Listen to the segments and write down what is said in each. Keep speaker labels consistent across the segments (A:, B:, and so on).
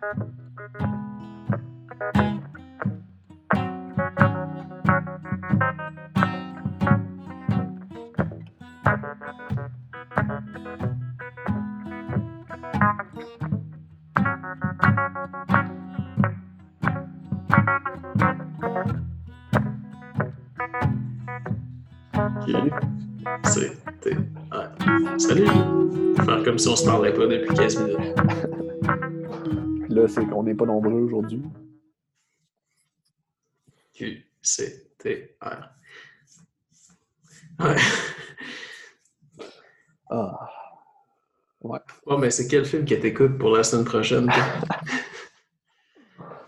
A: Ouais. Salut. Faire comme si on se parlait pas depuis 15 minutes.
B: C'est qu'on n'est pas nombreux aujourd'hui.
A: Q, C, T, R. Ouais.
B: Ah. Ouais.
A: Bon, mais c'est quel film que t'écoutes pour la semaine prochaine?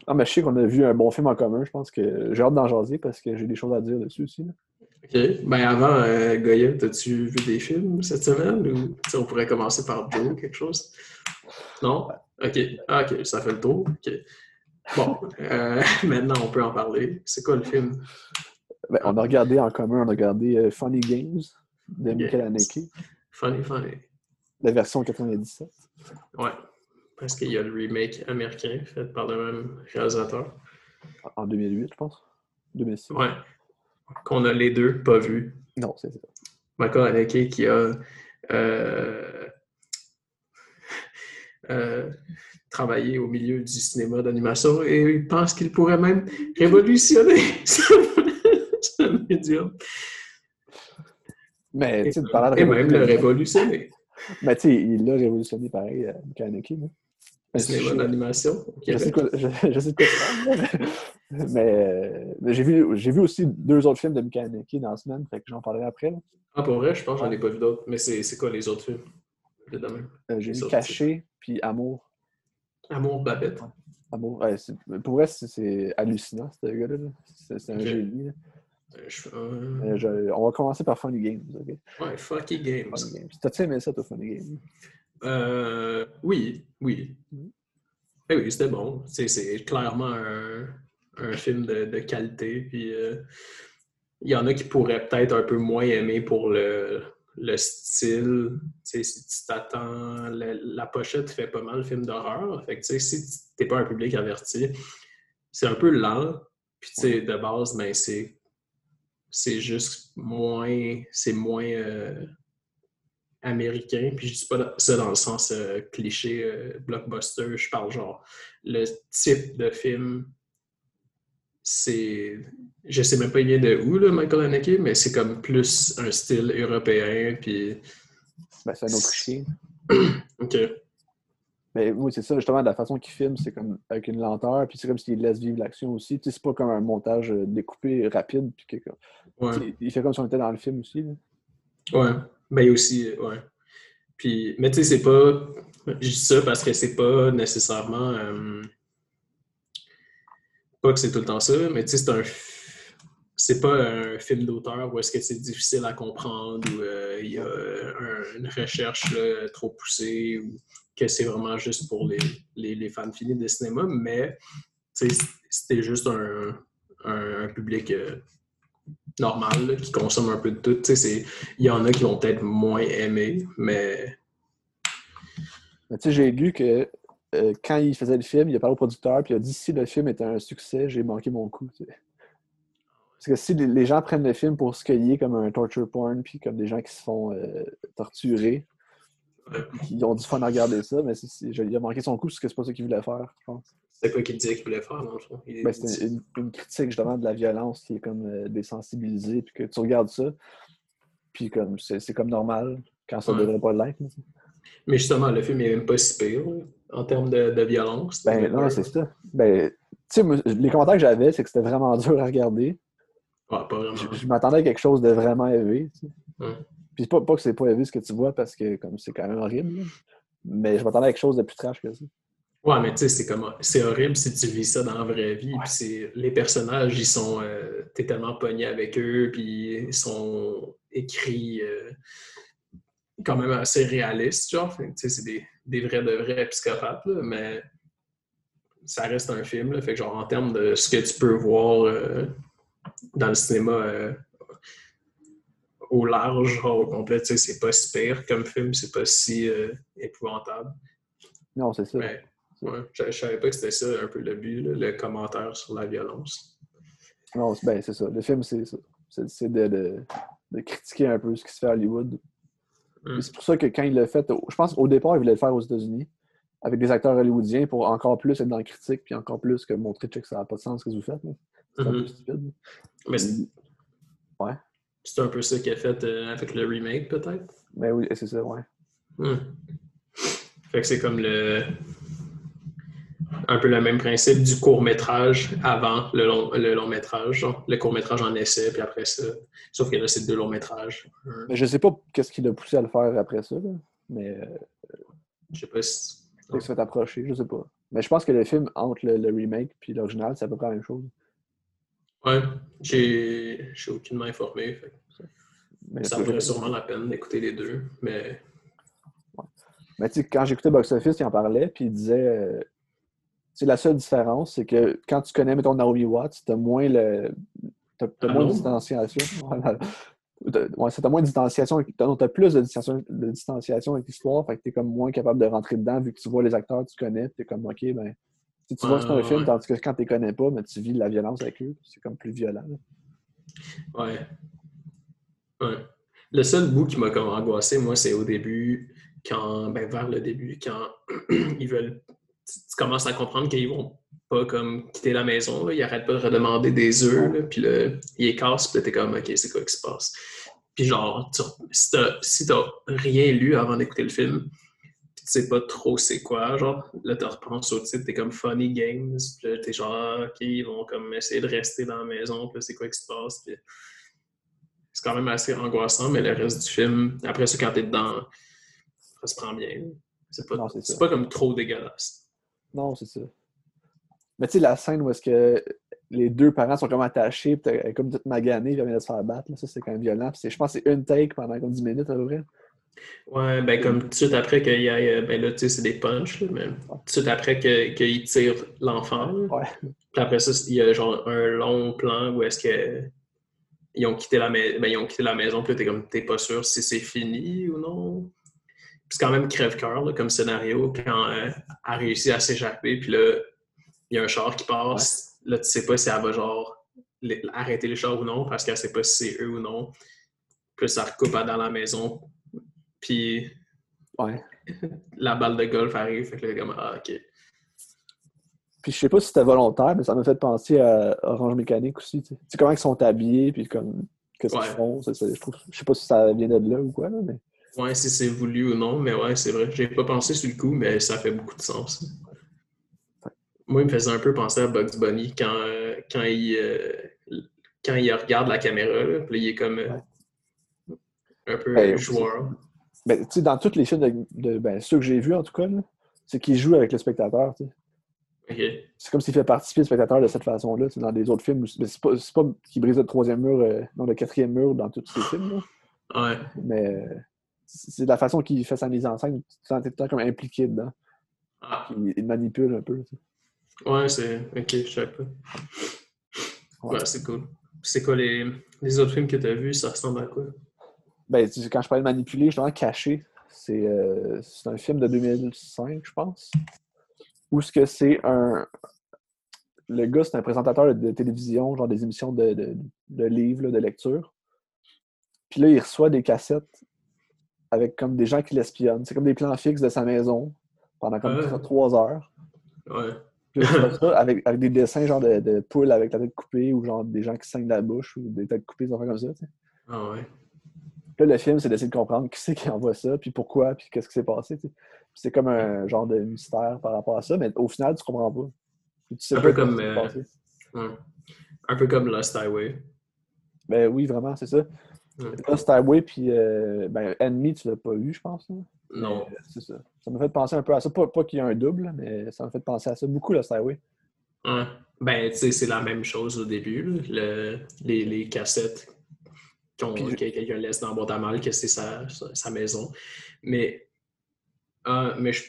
B: Ah, mais je sais qu'on a vu un bon film en commun. Je pense que j'ai hâte d'en jaser parce que j'ai des choses à dire dessus aussi. là.
A: OK. Ben avant, euh, Goya, t'as-tu vu des films cette semaine? Ou on pourrait commencer par Joe, quelque chose? Non? OK. Ah, OK, ça fait le tour. OK. Bon, euh, maintenant, on peut en parler. C'est quoi le film?
B: Ben, on a regardé en commun, on a regardé euh, Funny Games de Michael Haneke,
A: Funny, funny.
B: la version 97.
A: Ouais. Parce qu'il y a le remake américain fait par le même réalisateur.
B: En 2008, je pense. 2006.
A: Ouais. Qu'on a les deux pas vus.
B: Non, c'est ça.
A: Michael Haneke qui a euh, euh, travaillé au milieu du cinéma d'animation et il pense qu'il pourrait même révolutionner ce, médium.
B: Mais tu sais, de de
A: Et même le
B: révolution-
A: révolutionner.
B: Mais tu sais, il l'a révolutionné pareil, euh, Michael Haneke.
A: Le cinéma d'animation
B: Je sais,
A: Québec.
B: quoi, je, sais de quoi tu parles, là, mais, j'ai vu, j'ai vu aussi deux autres films de Haneke dans la semaine, fait que j'en parlerai après. là.
A: Ah, pour vrai, je pense que j'en ai pas vu d'autres. Mais c'est c'est quoi les autres films? De même.
B: Euh, j'ai vu Caché, puis Amour.
A: Amour Babette.
B: Amour. ouais, pour vrai, c'est- hallucinant, ce gars-là. là. C'est un génie. là.
A: Euh, je- euh,
B: je- on va commencer par Funny Games. ok?
A: Ouais, Fucky Games.
B: Funny Games. T'as-tu aimé ça, toi, Funny Games?
A: Euh, oui, oui.
B: Mhm.
A: Eh oui, c'était bon. C'est clairement un, un film de, de qualité. Puis euh, il y en a qui pourraient peut-être un peu moins aimer pour le, le style. Si tu t'attends, la, la pochette fait pas mal le film d'horreur. Fait que si t'es pas un public averti, c'est un peu lent. Puis tu de base, ben c'est c'est juste moins c'est moins euh, américain. Puis je dis pas ça dans le sens euh, cliché euh, blockbuster. Je parle genre le type de film. C'est. Je sais même pas il vient de où, là, Michael Haneke, mais c'est comme plus un style européen. Puis.
B: Ben, c'est un Autrichien.
A: OK.
B: Mais oui, c'est ça, justement, de la façon qu'il filme, c'est comme avec une lenteur, puis c'est comme s'il laisse vivre l'action aussi. Tu sais, c'est pas comme un montage euh, découpé rapide, puis que,
A: Ouais.
B: tu sais, il fait comme si on était dans le film aussi. là.
A: Ouais. Ben, aussi. euh, Ouais. Puis, mais tu sais, c'est pas. Je dis ça parce que c'est pas nécessairement. euh, Pas que c'est tout le temps ça, mais tu sais, c'est un. C'est pas un film d'auteur où est-ce que c'est difficile à comprendre, où euh, il y a un- une recherche trop poussée, ou que c'est vraiment juste pour les, les, les fans finis de cinéma, mais c'était juste un, un, public euh, normal qui consomme un peu de tout. Il y en a qui vont peut-être moins aimer, mais
B: Mais tu sais, j'ai lu que euh, quand il faisait le film, il a parlé au producteur, puis il a dit si le film était un succès, j'ai manqué mon coup. tu sais. Parce que si les, les gens prennent le film pour ce qu'il est comme un torture porn, puis comme des gens qui se font euh, torturer, ils ont du fun à regarder ça, mais c'est- c'est- il a manqué son coup parce que c'est pas ça qu'il voulait faire, je pense.
A: c'est quoi qu'il disait qu'il voulait faire dans le fond?
B: Ben, c'est une, une critique justement de la violence qui est comme euh, désensibilisée, puis que tu regardes ça, puis comme c'est comme normal quand ça
A: Ouais.
B: devrait pas l'être.
A: Mais justement, le film est même pas si pire là, en termes de, de violence.
B: Ben non, c'est ça. Ben, tu sais, les commentaires que j'avais, c'est que c'était vraiment dur à regarder.
A: Ouais, pas vraiment.
B: Je, je m'attendais à quelque chose de vraiment élevé. tu sais.
A: Ouais.
B: Puis pas, pas que c'est pas élevé ce que tu vois parce que comme c'est quand même horrible. là. Mais je m'attendais à quelque chose de plus trash que ça.
A: Ouais, mais tu sais, c'est comme c'est horrible si tu vis ça dans la vraie vie. Puis les personnages, ils sont euh, t'es tellement pogné avec eux, puis ils sont écrits euh, quand même assez réalistes, genre. Tu sais, c'est des, des vrais de vrais psychopathes, là, mais ça reste un film. Là, fait que genre en termes de ce que tu peux voir euh, dans le cinéma euh, au large, genre, au complet, c'est pas si pire comme film, c'est pas si euh, épouvantable.
B: Non, c'est ça.
A: Mais Ouais, je, je savais pas que c'était ça un peu le but, là, le commentaire sur la violence.
B: Non, c'est ben, c'est ça. Le film, c'est ça. C'est c'est de, de- de critiquer un peu ce qui se fait à Hollywood.
A: Mm.
B: C'est pour ça que quand il l'a fait, au- je pense qu'au départ, il voulait le faire aux États-Unis avec des acteurs hollywoodiens pour encore plus être dans la critique, puis encore plus que montrer que ça n'a pas de sens ce que vous faites. C'est un
A: Mhm.
B: peu stupide.
A: Mais c'est
B: Ouais.
A: c'est un peu ça qu'il a fait euh, avec le remake, peut-être?
B: Mais oui, c'est ça, ouais.
A: Hmm. Fait que c'est comme le. Un peu le même principe du court-métrage avant le long, le long métrage. genre. Le court-métrage en essai, puis après ça. Sauf que là, c'est deux longs métrages. Un-
B: Mais je sais pas qu'est-ce qui l'a poussé à le faire après ça, là. mais euh,
A: Je sais pas si.
B: il s'est fait approcher, je sais pas. Mais je pense que le film, entre le, le remake puis l'original, c'est à peu près la même chose.
A: Ouais, j'ai aucunement informé. fait
B: Mais
A: ça vaudrait sûrement la peine d'écouter les deux. Mais
B: Mais tu sais, quand j'écoutais Box Office, il en parlait, puis il disait. euh, sais, la seule différence, c'est que quand tu connais, mettons, Naomi Watts, t'as moins le. T'as t'as moins de distanciation. Ouais, t'as moins de distanciation. T'as t'as plus de distanciation, de distanciation avec l'histoire, fait que t'es comme moins capable de rentrer dedans, vu que tu vois les acteurs, tu connais, t'es comme, ok, ben. Tu sais, tu vois que c'est un
A: Ouais,
B: film,
A: ouais.
B: tandis que quand tu les connais pas, mais tu vis la violence avec eux, c'est comme plus violent. là.
A: Ouais. Ouais. Le seul bout qui m'a comme angoissé, moi, c'est au début, quand, ben, vers le début, quand ils veulent, tu, tu commences à comprendre qu'ils vont pas comme quitter la maison, là. ils arrêtent pas de redemander des œufs, là, puis là, ils les cassent, puis t'es comme, ok, c'est quoi qui se passe? Puis genre, tu- si t'as si rien lu avant d'écouter le film, puis tu sais pas trop c'est quoi, genre, là, tu repenses au titre, t'es comme Funny Games, puis là, t'es genre, ok, ils vont comme essayer de rester dans la maison, puis c'est quoi qui se passe, puis c'est quand même assez angoissant, mais le reste du film, après ça, quand t'es dedans, ça se prend bien. C'est pas,
B: Non,
A: pas comme trop dégueulasse.
B: Non, c'est ça. Mais tu sais, la scène où est-ce que les deux parents sont comme attachés, puis elle est comme toute maganée, puis elle vient de se faire battre, là, ça c'est quand même violent. Puis je pense que c'est une take pendant comme 10 minutes à peu près.
A: Ouais, ben comme tout de suite après qu'il y ait, ben là, tu sais, c'est des punchs, là, mais tout de suite après que- qu'il tire l'enfant.
B: Ouais.
A: Puis après ça, il y a genre un long plan où est-ce que ils ont quitté la, mais- ben, ils ont quitté la maison, puis t'es comme, t'es pas sûr si c'est fini ou non. Puis c'est quand même crève-cœur comme scénario quand euh, elle a réussi à s'échapper, puis là, il y a un char qui passe. Là, tu sais pas si elle va genre les- arrêter le char ou non, parce qu'elle sait pas si c'est eux ou non. Puis ça recoupe dans la maison. Puis
B: Ouais.
A: la balle de golf arrive, fait que là, comme, ah, ok.
B: Puis je sais pas si c'était volontaire, mais ça m'a fait penser à Orange Mécanique aussi. Tu sais, comment ils sont habillés, puis comme qu'est-ce qu'ils font. je, trouve, je sais pas si ça vient de là ou quoi, là, mais
A: Ouais, si c'est voulu ou non, mais ouais, c'est vrai. J'ai pas pensé sur le coup, mais ça fait beaucoup de sens. Moi, il me faisait un peu penser à Bugs Bunny quand, euh, quand, il, euh, quand il regarde la caméra, là, puis il est comme euh, un peu
B: Ben,
A: joueur.
B: ben, tu sais, dans tous les films de, de- ben, ceux que j'ai vus en tout cas, c'est qu'ils jouent avec le spectateur. C'est comme s'il fait participer le spectateur de cette façon-là. Dans des autres films, mais c'est pas, c'est pas qu'il brise le troisième mur, euh, non, le quatrième mur dans tous ces films. là.
A: Ouais.
B: Mais c'est la façon qu'il fait sa mise en scène. Tu te sens tout le temps comme impliqué dedans.
A: Ah,
B: Il, il manipule un peu. sais.
A: ouais, c'est. Ok, je sais pas.
B: Ouais.
A: Ouais, c'est cool. C'est quoi les, les autres films que tu as vus? Ça ressemble à quoi?
B: Ben, quand je parlais de manipuler, justement, caché, c'est euh, c'est un film de 2005, je pense. Où ce que c'est un. Le gars, c'est un présentateur de, de télévision, genre des émissions de, de, de livres, là, de lecture. Puis là, il reçoit des cassettes avec comme des gens qui l'espionnent. C'est comme des plans fixes de sa maison pendant comme
A: Ah.
B: trois- heures.
A: Ouais.
B: Puis ça avec, avec des dessins genre de, de poules avec la tête coupée ou genre des gens qui saignent de la bouche ou des têtes coupées, des affaires comme ça.
A: Ah ouais.
B: Puis Là, le film, c'est d'essayer de comprendre qui c'est qui envoie ça, puis pourquoi, puis qu'est-ce qui s'est passé. C'est comme un genre de mystère par rapport à ça, mais au final, tu comprends pas. Puis tu sais
A: Un
B: pas
A: peu comme, euh, ouais. Un peu comme Lost Highway.
B: Ben oui, vraiment, c'est ça. Lost Highway, puis euh, ben, Enemy, tu l'as pas vu, je pense.
A: Non.
B: Euh, C'est ça. Ça m'a fait penser un peu à ça. Pas, pas qu'il y ait un double, mais ça m'a fait penser à ça. Beaucoup, Lost Highway.
A: Ben, tu sais, c'est la même chose au début. Le- les, les cassettes qu'on- que quelqu'un laisse dans la boîte à mal, que c'est sa, sa, sa maison. Mais, ah, mais je,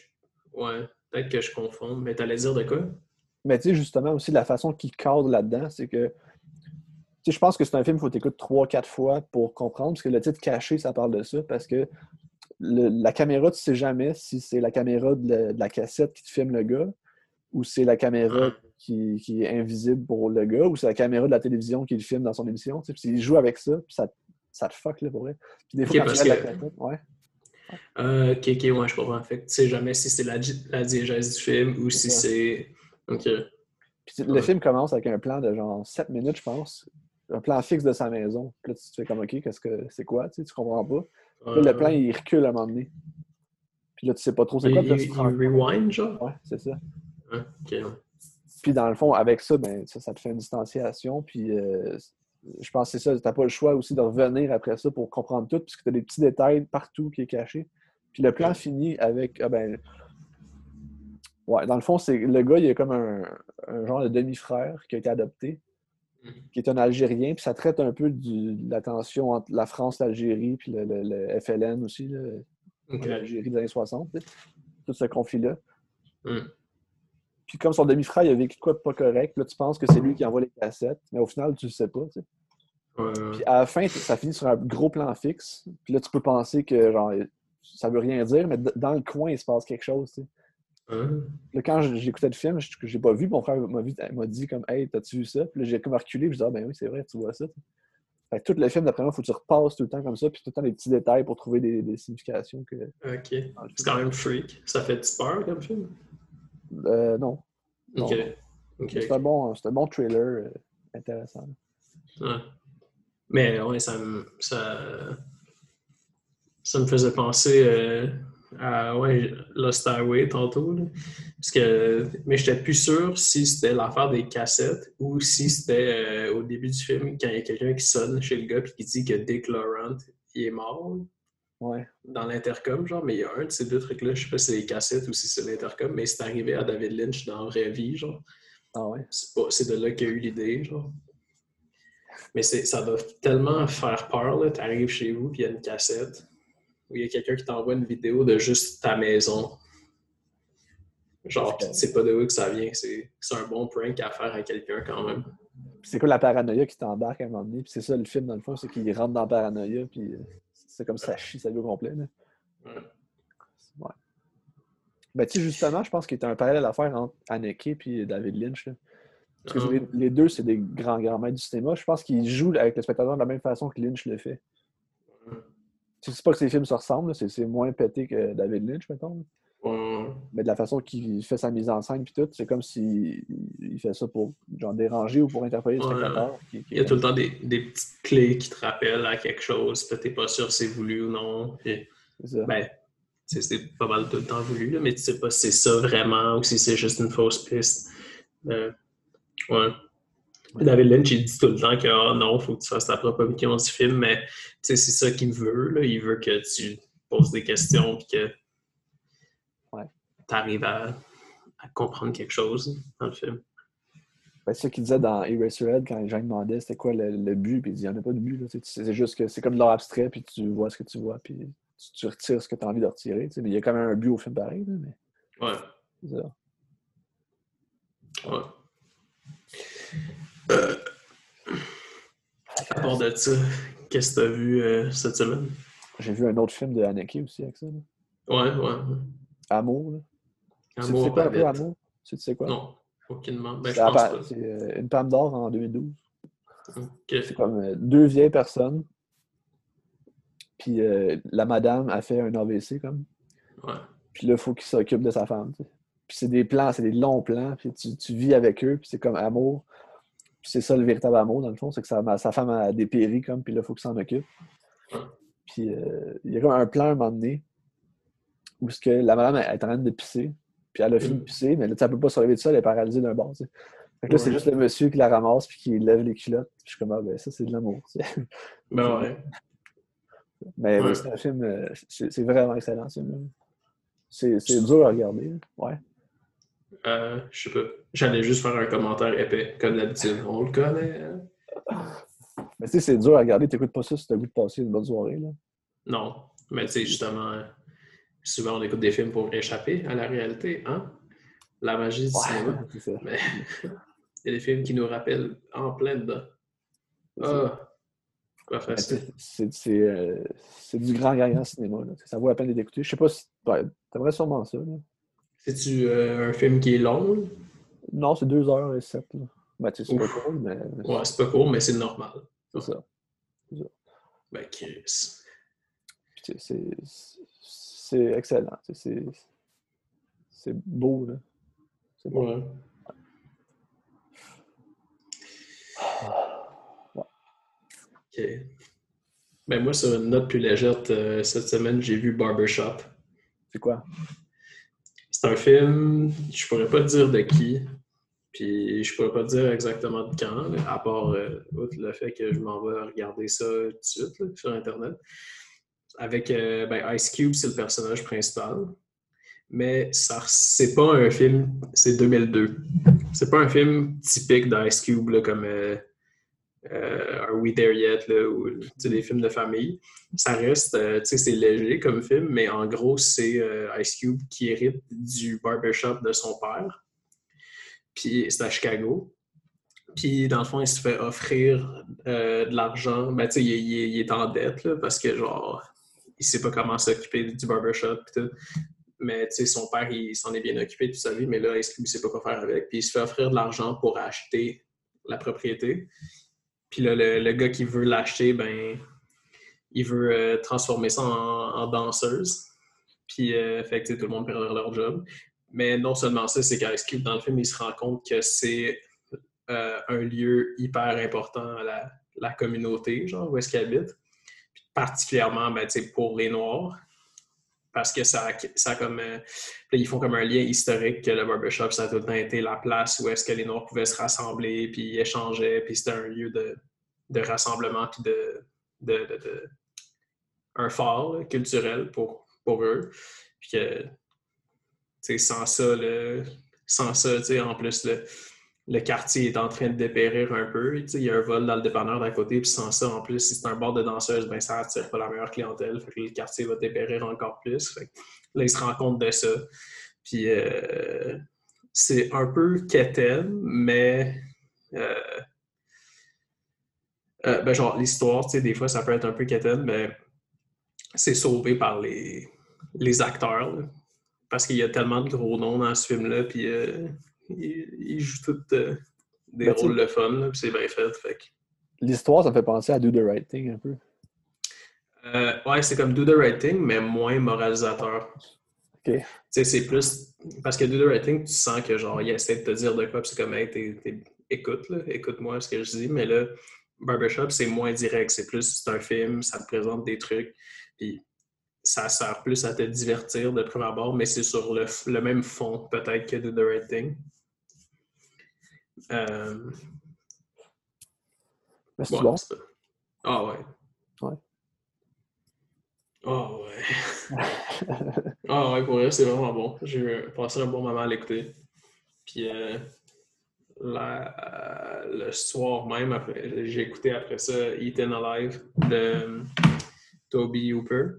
A: ouais, peut-être que je confonds. Mais t'allais dire de quoi?
B: Mais tu sais, justement, aussi, la façon qu'il cadre là-dedans, c'est que. Je pense que c'est un film qu'il faut t'écouter trois, quatre fois pour comprendre, parce que le titre caché, ça parle de ça, parce que le- la caméra, tu sais jamais si c'est la caméra de la, de la cassette qui te filme le gars ou c'est la caméra
A: Ouais.
B: qui, qui est invisible pour le gars ou c'est la caméra de la télévision qui le filme dans son émission. tu sais. Il joue avec ça, puis ça, ça te fuck, là, pour vrai. Puis des fois,
A: Ok,
B: quand tu
A: parce que-
B: la cassette, ouais.
A: Euh, ok, ok, ouais, je comprends. Fait que tu sais jamais si c'est la, la diégèse du film ou si c'est. Ok.
B: Puis le
A: Ouais.
B: film commence avec un plan de genre 7 minutes, je pense. Un plan fixe de sa maison. Puis là, tu te fais comme, OK, qu'est-ce que c'est quoi? Tu sais, tu comprends pas. Puis là, le plan, il recule à un moment donné. Puis là, tu sais pas trop c'est quoi.
A: Il-
B: tu
A: il rewind, genre?
B: Ouais, c'est ça.
A: Hein, Ok, ouais.
B: Puis dans le fond, avec ça, ben, ça, ça te fait une distanciation. Puis euh, je pense que c'est ça. T'as pas le choix aussi de revenir après ça pour comprendre tout, puisque t'as des petits détails partout qui est caché. Puis le plan finit avec. Ah ben. Ouais, dans le fond, c'est le gars, il a comme un, un genre de demi-frère qui a été adopté. Qui est un Algérien, puis ça traite un peu du- de la tension entre la France, l'Algérie, puis le, le- le FLN aussi, là,
A: Ok.
B: en Algérie des années 60, tu sais. tout ce conflit-là.
A: Mhm.
B: Puis comme son demi-frère, il a vécu de quoi de pas correct, là, tu penses que c'est lui qui envoie les cassettes, mais au final, tu le sais pas. tu sais.
A: Ouais,
B: Puis à la fin, ça finit sur un gros plan fixe. Puis là, tu peux penser que genre, ça veut rien dire, mais dans le coin, il se passe quelque chose. tu sais.
A: Hein?
B: Là, quand j'écoutais le film, je n'ai pas vu, mon frère m'a dit comme Hey, t'as-tu vu ça? Puis là, j'ai comme reculé, puis je dis Ah ben oui, c'est vrai, tu vois ça. Fait que tout le film, d'après moi, il faut que tu repasses tout le temps comme ça, puis tout le temps des petits détails pour trouver des, des significations que.
A: Ok. C'est quand même freak. Ça fait-tu peur comme film?
B: Euh, non. Non.
A: Ok.
B: C'est un, bon, un bon trailer euh, intéressant.
A: Ouais. Mais ouais, ça me, ça, ça me faisait penser euh, à ouais, Lost Highway tantôt. là. Parce que, mais j'étais plus sûr si c'était l'affaire des cassettes ou si c'était euh, au début du film quand il y a quelqu'un qui sonne chez le gars et qui dit que Dick Laurent il est mort
B: Ouais.
A: dans l'intercom, genre, mais il y a un de ces deux trucs-là, je sais pas si c'est les cassettes ou si c'est l'intercom, mais c'est arrivé à David Lynch dans la vraie vie, genre.
B: Ah ouais.
A: C'est de là qu'il y a eu l'idée, genre. Mais c'est- ça doit tellement faire peur, là. T'arrives chez vous, puis il y a une cassette, où il y a quelqu'un qui t'envoie une vidéo de juste ta maison. Genre, tu sais pas de où que ça vient. C'est un bon prank à faire à quelqu'un, quand même.
B: C'est quoi la paranoïa qui t'embarque à un moment donné? Puis c'est ça le film, dans le fond, c'est qu'il rentre dans la paranoïa, puis c'est comme ça chie sa vie au complet. Là.
A: Ouais.
B: Ouais. Ben, tu sais, justement, je pense qu'il y a un parallèle à faire entre Haneke et David Lynch. là. Parce que
A: Ah.
B: les, les deux, c'est des grands, grands maîtres du cinéma. Je pense qu'ils jouent avec le spectateur de la même façon que Lynch le fait. Tu sais pas que ces films se ressemblent, c'est c'est moins pété que David Lynch, mettons.
A: Ouais.
B: Mais de la façon qu'il fait sa mise en scène puis tout, c'est comme s'il il fait ça pour genre déranger ou pour interpeller le spectateur.
A: Il y a tout le temps des, des petites clés qui te rappellent à quelque chose, puis t'es pas sûr si c'est voulu ou non. Puis, ben, tu c'est pas mal tout le temps voulu, là, mais tu sais pas si c'est ça vraiment ou si c'est juste une fausse piste. Euh, ouais. David Lynch, il dit tout le temps que ah, non, faut que tu fasses ta propre opinion du film, mais c'est ça qu'il veut. Là. Il veut que tu poses des questions et que
B: Ouais.
A: tu arrives à, à comprendre quelque chose dans le film.
B: Ben, c'est ça qu'il disait dans Eraserhead quand les gens demandaient c'était quoi le, le but, puis il dit il n'y en a pas de but. C'est juste que c'est comme de l'art abstrait, puis tu vois ce que tu vois, puis tu, tu retires ce que tu as envie de retirer. Mais il y a quand même un but au film pareil. là, mais
A: Ouais.
B: ça.
A: ouais. Euh, à part de ça, qu'est-ce que tu as vu euh, cette semaine?
B: J'ai vu un autre film de Haneke aussi avec ça. là.
A: Ouais, ouais.
B: Amour. Là.
A: Amour,
B: sais quoi un peu. Amour? Tu sais quoi?
A: Non, aucunement. Ben,
B: C'est
A: je pense pas.
B: c'est, euh, une Palme d'Or en 2012.
A: Ok.
B: C'est comme euh, deux vieilles personnes. Puis la madame a fait un AVC comme.
A: Ouais.
B: Puis là, il faut qu'il s'occupe de sa femme. Puis c'est des plans, c'est des longs plans. Puis tu, tu vis avec eux, puis c'est comme amour. Puis c'est ça le véritable amour, dans le fond. C'est que sa, sa femme a dépéri, comme, puis là, il faut qu'il s'en occupe. Puis euh, il y a comme un plan à un moment donné où ce que la madame elle est en train de pisser. Puis elle a fini de pisser, mais là, tu ne peut pas se relever de ça, elle est paralysée d'un bord. Fait que là, c'est juste le monsieur qui la ramasse puis qui lève les culottes. Puis je suis comme, ah ben ça, c'est de l'amour.
A: Ben ouais.
B: Mais
A: Ouais.
B: c'est un film, euh, c'est vraiment excellent, ce film-là. C'est c'est dur à regarder. là. Ouais.
A: Euh, je sais pas. J'allais juste faire un commentaire épais, comme d'habitude. On le connaît. hein?
B: Mais tu sais, c'est dur à regarder. T'écoutes pas ça si t'as goût de passer une bonne soirée. Là.
A: Non. Mais tu sais, justement, souvent on écoute des films pour échapper à la réalité, hein? La magie du cinéma.
B: ça.
A: Mais il y a des films qui nous rappellent en plein dedans. Ah.
B: C'est euh, c'est du grand, grand cinéma. là. Ça vaut la peine écouté. Je sais pas si. Ouais, T'aimerais sûrement ça. là.
A: C'est-tu euh, un film qui est long? là?
B: Non, c'est 2h07. Là. Ben, tu sais, c'est pas cool, mais
A: Ouais, c'est pas court, mais c'est normal.
B: c'est ça.
A: Ben, Chris.
B: C'est excellent. C'est beau. là. C'est beau.
A: Ouais. OK. Ben, moi, sur une note plus légère, euh, cette semaine, j'ai vu Barbershop.
B: C'est quoi?
A: C'est un film, je pourrais pas dire de qui, puis je pourrais pas te dire exactement de quand, à part euh, le fait que je m'en vais regarder ça tout de suite sur Internet. Avec euh, ben, Ice Cube, c'est le personnage principal. Mais ça, c'est pas un film, c'est 2002. C'est pas un film typique d'Ice Cube, comme euh, euh, Are We There Yet, ou des films de famille. Ça reste, euh, tu sais, c'est léger comme film, mais en gros, c'est euh, Ice Cube qui hérite du barbershop de son père. Puis c'est à Chicago. Puis dans le fond, il se fait offrir euh, de l'argent. Ben, tu sais, il, est en dette, parce que, genre, il sait pas comment s'occuper du barbershop, pis tout. Mais, tu sais, son père, il s'en est bien occupé toute sa vie, mais là, Ice Cube, il sait pas quoi faire avec. Puis il se fait offrir de l'argent pour acheter la propriété. Puis là, le, le gars qui veut l'acheter, ben, il veut euh, transformer ça en, danseuse. Puis, euh, fait que tout le monde perdra leur job. Mais non seulement ça, c'est qu'Ice dans le film, il se rend compte que c'est euh, un lieu hyper important à la, communauté, genre, où est-ce qu'il habite. Puis particulièrement, ben, pour les Noirs. Parce que ça, ça comme. euh, ils font comme un lien historique que le barbershop, ça a tout le temps été la place où est-ce que les Noirs pouvaient se rassembler, puis échanger, puis c'était un lieu de, de rassemblement, puis de, de, de- un là, culturel pour, pour eux. Puis que, sans ça, le, sans ça, en plus, le, le quartier est en train de dépérir un peu. Il y a un vol dans le dépanneur d'à côté, puis sans ça, en plus, si c'est un bar de danseuses, ben ça attire pas la meilleure clientèle. Fait que le quartier va dépérir encore plus. Fait là, ils se rendent compte de ça. Puis euh, c'est un peu quétaine, mais euh, euh, ben genre l'histoire, des fois ça peut être un peu quétaine, mais c'est sauvé par les, les acteurs. Parce qu'il y a tellement de gros noms dans ce film-là, puis ils, ils jouent tous euh, des
B: Ben,
A: rôles de fun, puis c'est bien fait. fait
B: L'histoire, ça fait penser à Do the Right Thing un peu.
A: Euh, ouais, c'est comme Do the Right Thing, mais moins moralisateur.
B: OK.
A: Tu sais, c'est plus. Parce que Do the Right Thing, tu sens que genre, il essaie de te dire de quoi, puis c'est comme, hey, écoute, écoute-moi ce que je dis, mais là, Barbershop, c'est moins direct. C'est plus, c'est un film, ça te présente des trucs, puis ça sert plus à te divertir de prime abord, mais c'est sur le, le même fond, peut-être, que Do the Right Thing. Euh,
B: Mais c'est
A: ouais,
B: bon.
A: Ah ouais.
B: Ouais.
A: Ah ouais. Ah ouais, pour vrai, c'est vraiment bon. J'ai passé un bon moment à l'écouter. Puis euh, la- euh, le soir même, après- j'ai écouté après ça Eaten Alive de euh, Toby Hooper.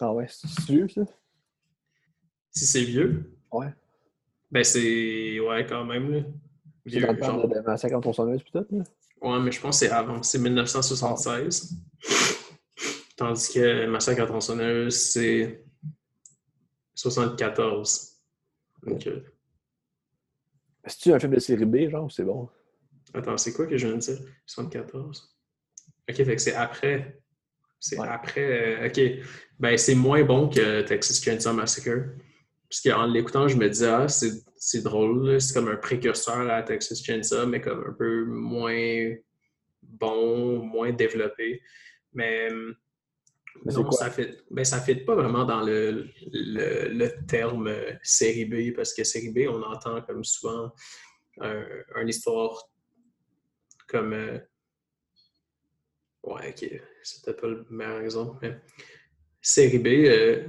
B: ah ouais, c'est vieux, ça?
A: Si c'est vieux,
B: Ouais.
A: Ben c'est. Ouais, quand même. Là.
B: C'est dans le temps
A: genre.
B: de, de Massacre en tronçonneuse, peut-être? là?
A: Ouais, mais je pense que c'est avant. C'est 1976. Tandis que Massacre à tronçonneuse, c'est 74. Donc, euh,
B: C'est-tu un film de série B, genre, ou c'est bon?
A: Attends, c'est quoi que je viens de dire? 74? Ok, fait que c'est après. C'est
B: Ouais.
A: après. euh, ok. Ben, c'est moins bon que Texas Chainsaw Massacre. Parce qu'en l'écoutant, je me disais, ah, c'est c'est drôle, c'est comme un précurseur à Texas Chainsaw, mais comme un peu moins bon, moins développé. Mais. Non, ça fait, ben, ça fit pas vraiment dans le, le, le terme euh, série B, parce que série B, on entend comme souvent un, une histoire comme. euh, Ouais, ok, peut-être pas le meilleur exemple, mais série B, euh,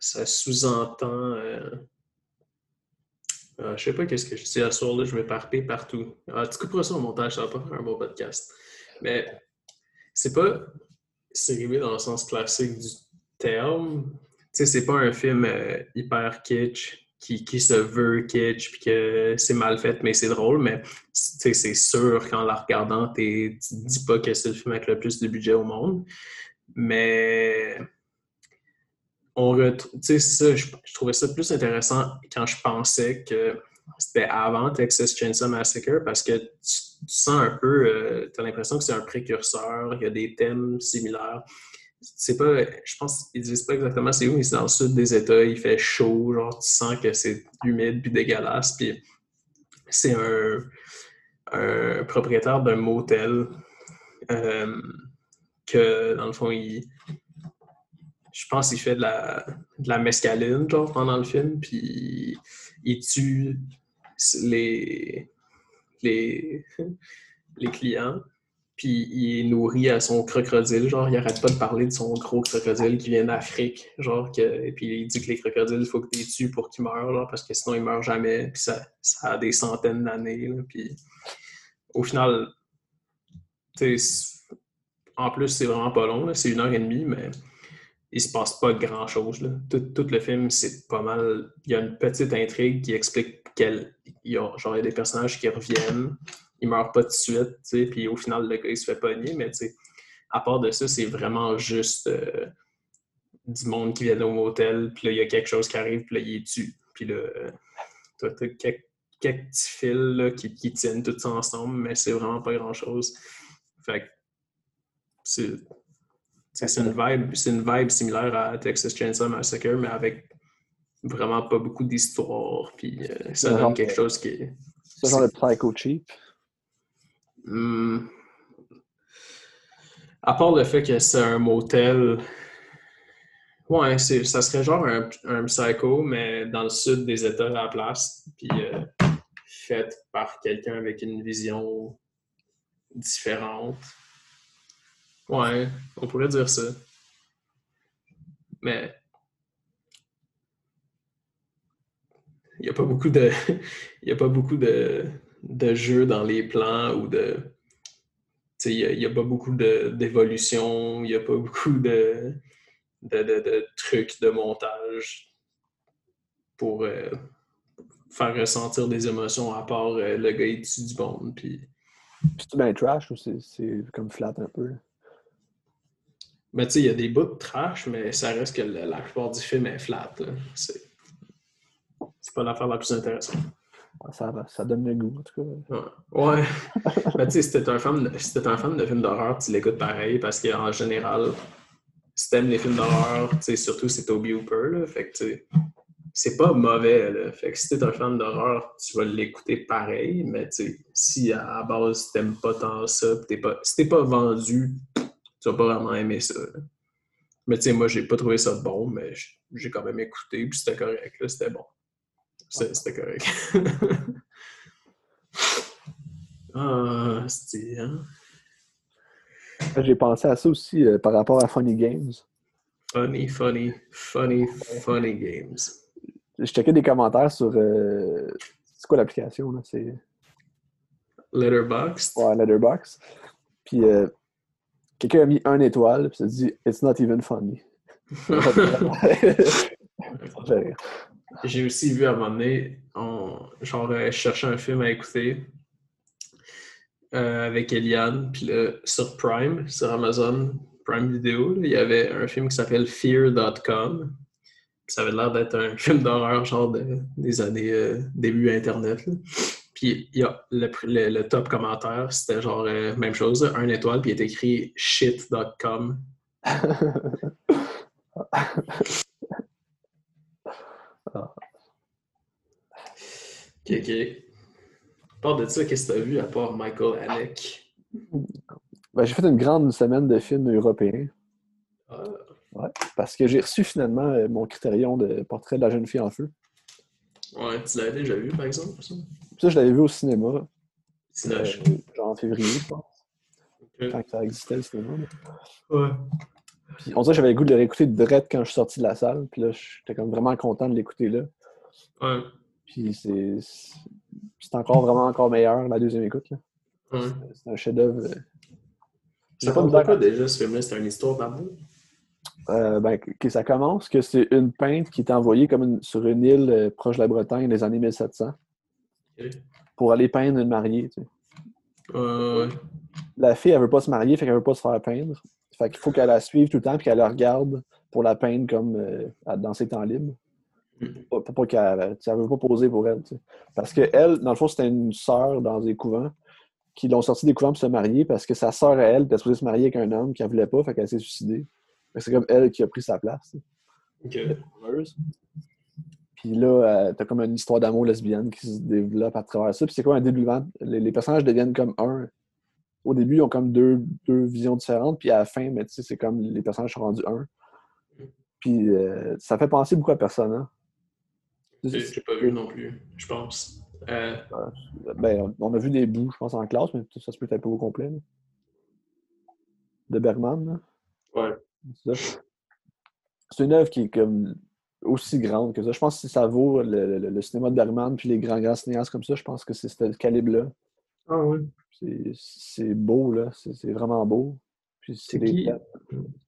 A: ça sous-entend. euh, ah, je sais pas qu'est-ce que je dis à ce soir-là, je m'éparpille partout. Ah, tu couperas ça au montage, ça va pas faire un bon podcast. Mais c'est pas série dans le sens classique du terme. Tu sais, c'est pas un film euh, hyper kitsch qui, qui se veut kitsch, puis que c'est mal fait, mais c'est drôle, mais c'est sûr qu'en la regardant, tu dis pas que c'est le film avec le plus de budget au monde. Mais on ça, je, trouvais ça plus intéressant quand je pensais que c'était avant Texas Chainsaw Massacre parce que tu, sens un peu, euh, tu as l'impression que c'est un précurseur, il y a des thèmes similaires. C'est pas, je pense qu'ils disent pas exactement c'est où, mais c'est dans le sud des États, il fait chaud, genre tu sens que c'est humide puis dégueulasse, puis c'est un, propriétaire d'un motel euh, que dans le fond il, je pense qu'il fait de la, de la mescaline genre pendant le film, puis il tue les les les clients puis il est nourri à son crocodile, genre il arrête pas de parler de son gros crocodile qui vient d'Afrique, genre que et puis il dit que les crocodiles, il faut que tu les tues pour qu'ils meurent, genre, parce que sinon ils meurent jamais, puis ça, ça a des centaines d'années, puis au final, tu en plus c'est vraiment pas long, c'est une heure et demie, mais il se passe pas grand chose, Tout, tout le film, c'est pas mal, il y a une petite intrigue qui explique qu'il y a, y a des personnages qui reviennent, il meurt pas tout de suite, puis au final, le gars, il se fait pogner, mais à part de ça, c'est vraiment juste euh, du monde qui vient au motel, puis là, il y a quelque chose qui arrive, puis là, il est tue. Puis là, tu as quelques, petits fils là, qui, tiennent tout ça ensemble, mais c'est vraiment pas grand-chose. Fait que c'est... C'est une vibe, c'est une vibe similaire à Texas Chainsaw Massacre, mais avec vraiment pas beaucoup d'histoire. Puis euh, ça donne quelque chose qui est.
B: C'est genre le psycho cheap.
A: Hmm. À part le fait que c'est un motel, ouais, ça serait genre un, psycho, mais dans le sud des États à la place, puis euh, fait par quelqu'un avec une vision différente. Ouais, on pourrait dire ça. Mais il n'y a pas beaucoup de. Il a pas beaucoup de de jeu dans les plans ou de. Il n'y a, pas beaucoup d'évolution, il n'y a pas beaucoup de, de, trucs de montage pour euh, faire ressentir des émotions à part euh, le gars issu du monde. Puis...
B: C'est bien trash ou c'est comme flat un peu?
A: Mais tu sais, il y a des bouts de trash, mais ça reste que la, plupart du film est flat. C'est pas l'affaire la plus intéressante.
B: Ça, ça, donne le goût, en tout
A: cas. Ouais. Mais tu sais, si t'es un, fan de, un fan de films d'horreur, tu l'écoutes pareil parce qu'en général, si t'aimes les films d'horreur, tu sais, surtout c'est Toby Hooper, là, fait que tu sais, c'est pas mauvais, là. Fait que si t'es un fan d'horreur, tu vas l'écouter pareil, mais tu sais, si à la base t'aimes pas tant ça, t'es pas, si t'es pas vendu, tu vas pas vraiment aimer ça. Mais tu sais, moi, j'ai pas trouvé ça bon, mais j'ai quand même écouté, puis c'était correct, là, c'était bon. C'était correct. ah, c'était. Hein?
B: J'ai pensé à ça aussi euh, par rapport à Funny Games.
A: Funny, funny, funny, funny games.
B: Je checkais des commentaires sur. Euh, c'est quoi l'application, là? C'est.
A: Letterboxd?
B: Ouais, Letterboxd. Puis euh, quelqu'un a mis un étoile, puis ça dit It's not even funny.
A: J'ai aussi vu à un moment donné, genre, je cherchais un film à écouter euh, avec Eliane, puis là, sur Prime, sur Amazon Prime Video, il y avait un film qui s'appelle Fear.com. Ça avait l'air d'être un film d'horreur, genre des années euh, début Internet. Puis il y a le, top commentaire, c'était genre euh, même chose, un étoile, puis il est écrit shit.com. Ok, ok. À part de ça, qu'est-ce que tu as vu à part Michael Haneke?
B: Ben, j'ai fait une grande semaine de films européens.
A: Ah.
B: Ouais, parce que j'ai reçu finalement euh, mon critérion de portrait de la jeune fille en feu.
A: Ouais, tu l'avais déjà vu, par exemple? Ça,
B: ça je l'avais vu au cinéma.
A: Euh,
B: genre en février, je pense. Quand ça existait, le cinéma.
A: Ouais.
B: Puis on dirait que j'avais le goût de le réécouter direct quand je suis sorti de la salle. Puis là, j'étais comme vraiment content de l'écouter là.
A: Ouais.
B: Puis c'est, c'est encore vraiment encore meilleur la deuxième écoute. Là.
A: Ouais.
B: C'est un chef-d'œuvre.
A: Ça parle de quoi déjà ce film-là? C'est une histoire d'amour?
B: Euh, ben, que ça commence que c'est une peintre qui est envoyée comme une- sur une île euh, proche de la Bretagne des années 1700
A: Ok.
B: Pour aller peindre une mariée. tu sais.
A: Euh,
B: La fille, elle veut pas se marier, fait qu'elle veut pas se faire peindre. Fait qu'il faut qu'elle la suive tout le temps puis qu'elle la regarde pour la peindre comme euh, dans ses temps libres. Pour, pour pas qu'elle elle veut pas poser pour elle. tu sais. Parce que elle, dans le fond, c'était une sœur dans des couvents qui l'ont sorti des couvents pour se marier parce que sa sœur à elle était supposée se marier avec un homme qu'elle voulait pas, fait qu'elle s'est suicidée. C'est comme elle qui a pris sa place. tu sais.
A: ok.
B: Puis là, euh, t'as comme une histoire d'amour lesbienne qui se développe à travers ça. Puis c'est comme un débutant. Les, les personnages deviennent comme un. Au début, ils ont comme deux, deux visions différentes. Puis à la fin, mais tu sais, c'est comme les personnages sont rendus un. Puis euh, ça fait penser beaucoup à Persona.
A: J'ai j'ai pas vu non plus, je pense. Euh,
B: Ben, on- a vu des bouts, je pense, en classe, mais ça se peut être pas au complet. là. De Bergman. là.
A: ouais.
B: C'est une œuvre qui est comme aussi grande que ça. Je pense que si ça vaut le, le- le cinéma de Bergman puis les grands, grands cinéastes comme ça, je pense que c'est ce calibre-là.
A: Ah ouais.
B: C'est- beau, là. C'est vraiment beau. C'est
A: qui?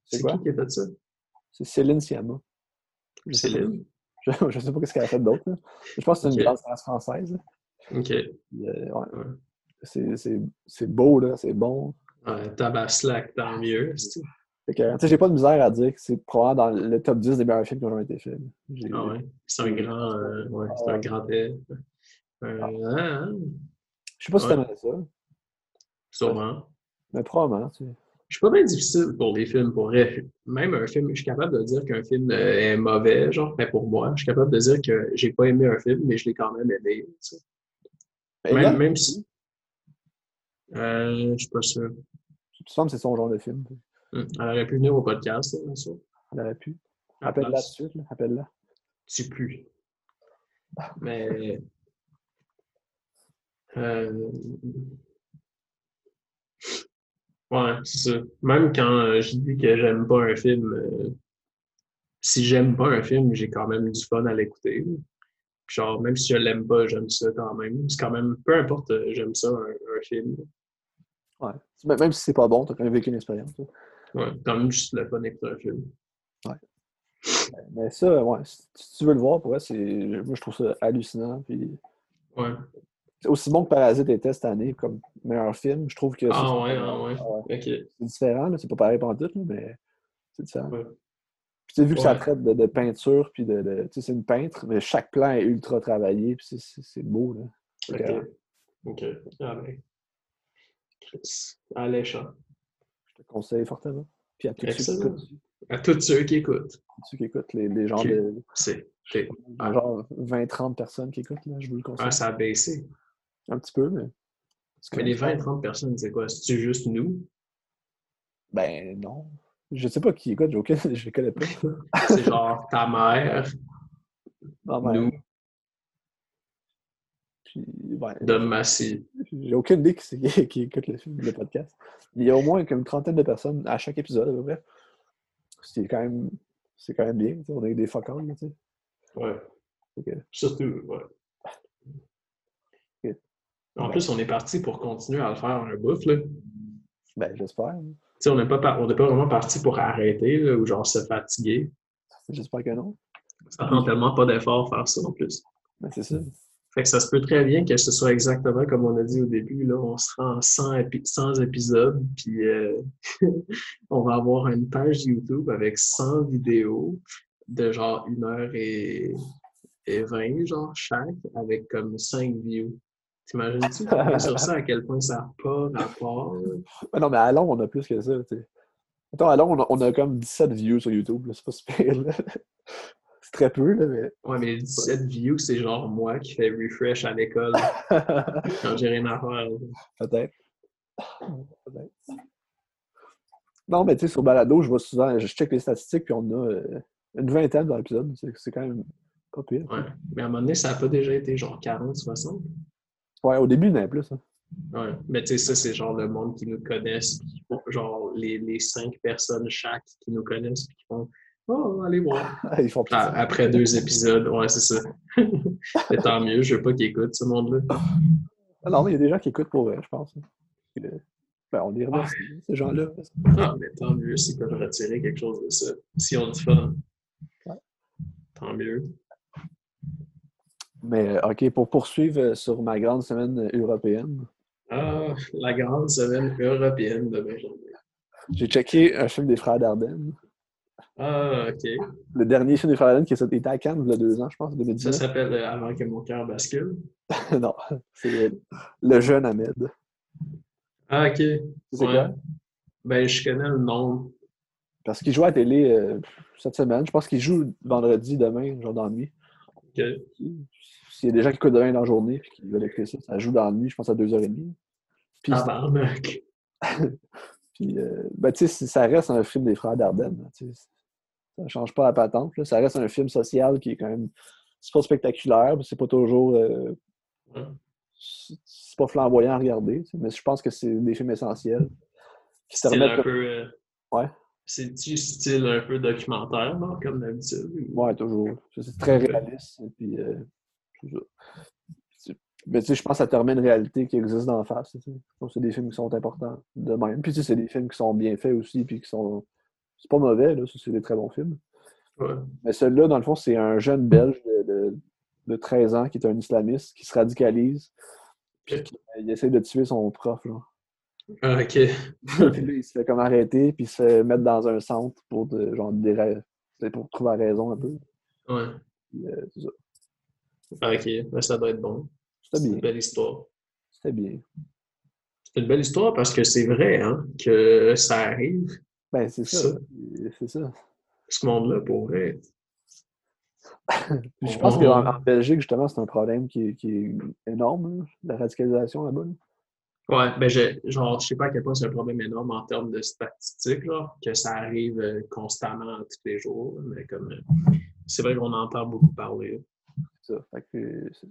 A: C'est qui qui a fait ça?
B: C'est Céline pas.
A: Céline?
B: Je, je sais pas ce qu'elle a fait d'autre. Je pense que c'est une grande cinéaste française. là.
A: Ok.
B: Euh, ouais.
A: Ouais.
B: C'est beau, là. C'est bon.
A: Ouais, Tabaslac, tant mieux.
B: Tu sais, j'ai pas de misère à dire que c'est probablement dans le top 10 des meilleurs films qui ont jamais été faits.
A: Ah ouais? C'est un grand. euh, ouais, c'est un grand. euh, ah,
B: Je sais pas si
A: Ouais.
B: t'aimerais ça,
A: sûrement.
B: mais probablement. tu sais.
A: Je suis pas bien difficile pour les films. Pour vrai. Même un film, je suis capable de dire qu'un film euh, est mauvais, genre, mais pour moi, je suis capable de dire que j'ai pas aimé un film, mais je l'ai quand même aimé. tu sais. Même,
B: là,
A: même si. Euh, je suis pas sûr.
B: me semble que c'est son genre de film.
A: Hum, Elle aurait pu venir au podcast, là, bien sûr.
B: Elle aurait pu. Appelle-la tout de suite. là. Appelle-la.
A: Tu plus. Mais. Euh... Ouais, c'est ça. Même quand euh, je dis que j'aime pas un film, euh, si j'aime pas un film, j'ai quand même du fun à l'écouter. Genre, même si je l'aime pas, j'aime ça quand même. C'est quand même, peu importe, j'aime ça, un, un film.
B: Ouais. Même même si c'est pas bon, t'as quand même vécu une expérience. là.
A: Ouais, quand même juste le fun d'écouter un film.
B: Mais ça, ouais, si tu veux le voir, pour vrai, c'est. Moi, je trouve ça hallucinant. Puis...
A: Ouais.
B: C'est aussi bon que Parasite était cette année comme meilleur film. Je trouve que
A: Ah
B: c'est-
A: ouais, ah ouais.
B: Ah ouais.
A: Ok.
B: c'est différent, c'est pas pareil pendant tout, mais c'est différent.
A: Ouais.
B: Puis tu sais, vu que ça
A: Ouais.
B: traite de, de peinture, puis de. de- tu sais, c'est une peintre, mais chaque plan est ultra travaillé, puis c'est- beau, là.
A: Ok. Ok. Ah ben. Chris. Alléchant.
B: Je te conseille fortement. Puis à tous ceux qui écoutent,
A: À tous ceux qui écoutent.
B: tous ceux qui écoutent, les, les gens de
A: C'est.
B: genre 20-30 personnes qui écoutent, là, je vous le conseille.
A: Ah, ça a baissé.
B: Un petit peu, mais.
A: Mais les
B: correct.
A: 20-30 personnes, c'est quoi? C'est-tu juste nous?
B: Ben non. Je sais pas qui écoute, je les connais pas.
A: C'est genre ta mère, nous,
B: puis,
A: Dom Massy.
B: J'ai aucune idée qui, qui écoute le, le podcast. Il y a au moins une trentaine de personnes à chaque épisode, à peu près. C'est quand même, c'est quand même bien. On a eu des fuck tu sais.
A: Ouais. Surtout, ouais. En plus, on est parti pour continuer à le faire un bout, là.
B: Ben, j'espère.
A: on n'est pas, par- on n'est pas vraiment parti pour arrêter, là, ou genre se fatiguer.
B: J'espère que non.
A: Ça prend tellement pas d'effort faire ça, en plus.
B: Ben, c'est ça.
A: Fait que ça se peut très bien que ce soit exactement comme on a dit au début. Là, on sera en 100, épi- 100 épisodes, puis euh, on va avoir une page YouTube avec 100 vidéos de genre 1 heure et, et 20, genre chaque, avec comme 5 views. T'imagines-tu sur ça à quel point ça n'a pas rapport?
B: non, mais à long, on a plus que ça. Mettons, à long, on a, on a comme 17 views sur YouTube. C'est pas super. Très peu, là, mais.
A: Ouais, mais les 17 views, c'est genre moi qui fais refresh à l'école quand j'ai rien à faire.
B: Peut-être. Peut-être. Non, mais tu sais, sur Balado, je vois souvent, je check les statistiques, puis on a euh, une vingtaine dans l'épisode. C'est quand même pas pire.
A: Ouais. Mais à un moment donné, ça n'a pas déjà été genre 40, 60?
B: Ouais, au début, il y en avait plus. hein.
A: Ouais, mais tu sais, ça, c'est genre le monde qui nous connaissent, puis qui font- genre les, les cinq personnes chaque qui nous connaissent, puis qui font Oh, allez voir.
B: Ils font plus
A: Ah, après deux épisodes, ouais, c'est ça. Mais tant mieux, je veux pas qu'ils écoutent ce monde-là.
B: Ah non, mais il y a des gens qui écoutent pour vrai, je pense. Ben, on les remercie, ces gens-là.
A: Ah, mais tant mieux s'ils peuvent retirer quelque chose de ça. Si on du fun.
B: Ouais.
A: Tant mieux.
B: Mais OK, pour poursuivre euh, sur ma grande semaine européenne,
A: Ah, la grande semaine européenne de Benjamin.
B: j'ai checké un film des Frères Dardenne.
A: Ah, ok.
B: Le dernier film des Frères Dardenne qui est sorti était à Cannes il y a deux ans, je pense,
A: Ça
B: 2019.
A: s'appelle euh, Avant que mon cœur bascule.
B: non, c'est Le Jeune Ahmed.
A: Ah, ok.
B: C'est
A: Ouais.
B: quoi?
A: Ben, je connais le nom.
B: Parce qu'il joue à la télé euh, cette semaine. Je pense qu'il joue vendredi, demain, genre dans la nuit.
A: Ok.
B: S'il y a des gens qui écoutent demain dans la journée et qui veulent écouter ça, ça joue dans la nuit, je pense à 2h30. Puis,
A: Ah, Tabarnak.
B: puis euh, ben, tu sais, ça reste un film des frères Dardenne. là, tu sais. Ça change pas la patente. là. Ça reste un film social qui est quand même. C'est pas spectaculaire, mais c'est pas toujours. euh, c'est pas flamboyant à regarder, mais je pense que c'est des films essentiels qui
A: Style
B: permettent.
A: un peu. euh,
B: Ouais.
A: C'est du style un peu documentaire, non? Comme d'habitude.
B: Ouais, toujours. C'est très réaliste. et Puis, euh, Mais tu sais, je pense que ça te remet une réalité qui existe d'en face. tu sais. Je pense que c'est des films qui sont importants de même. Puis tu sais, c'est des films qui sont bien faits aussi, puis qui sont. C'est pas mauvais, là. C'est des très bons films.
A: Ouais.
B: Mais celui-là, dans le fond, c'est un jeune Belge de, de- de 13 ans qui est un islamiste qui se radicalise. Puis qui- il essaie de tuer son prof. Genre.
A: Ah, ok.
B: puis là, il se fait comme arrêter, puis il se fait mettre dans un centre pour, de- genre, des pour trouver la raison un peu.
A: Ouais.
B: Puis, euh, c'est ça.
A: Ah, ok. Ben, ça doit être bon.
B: C'était
A: C'est une
B: bien.
A: belle histoire.
B: C'était bien.
A: C'est une belle histoire parce que c'est vrai, hein, que ça arrive.
B: Ben, c'est ça.
A: Ça.
B: C'est ça.
A: Ce monde-là, pour vrai.
B: Puis je pense qu'en en Belgique, justement, c'est un problème qui est, qui est énorme, là, la radicalisation là-bas. là.
A: Ouais, ben je, genre, je sais pas à quel point c'est un problème énorme en termes de statistiques, genre, que ça arrive euh, constamment tous les jours, mais comme euh, c'est vrai qu'on entend beaucoup parler.
B: C'est ça. Fait que, euh, c'est-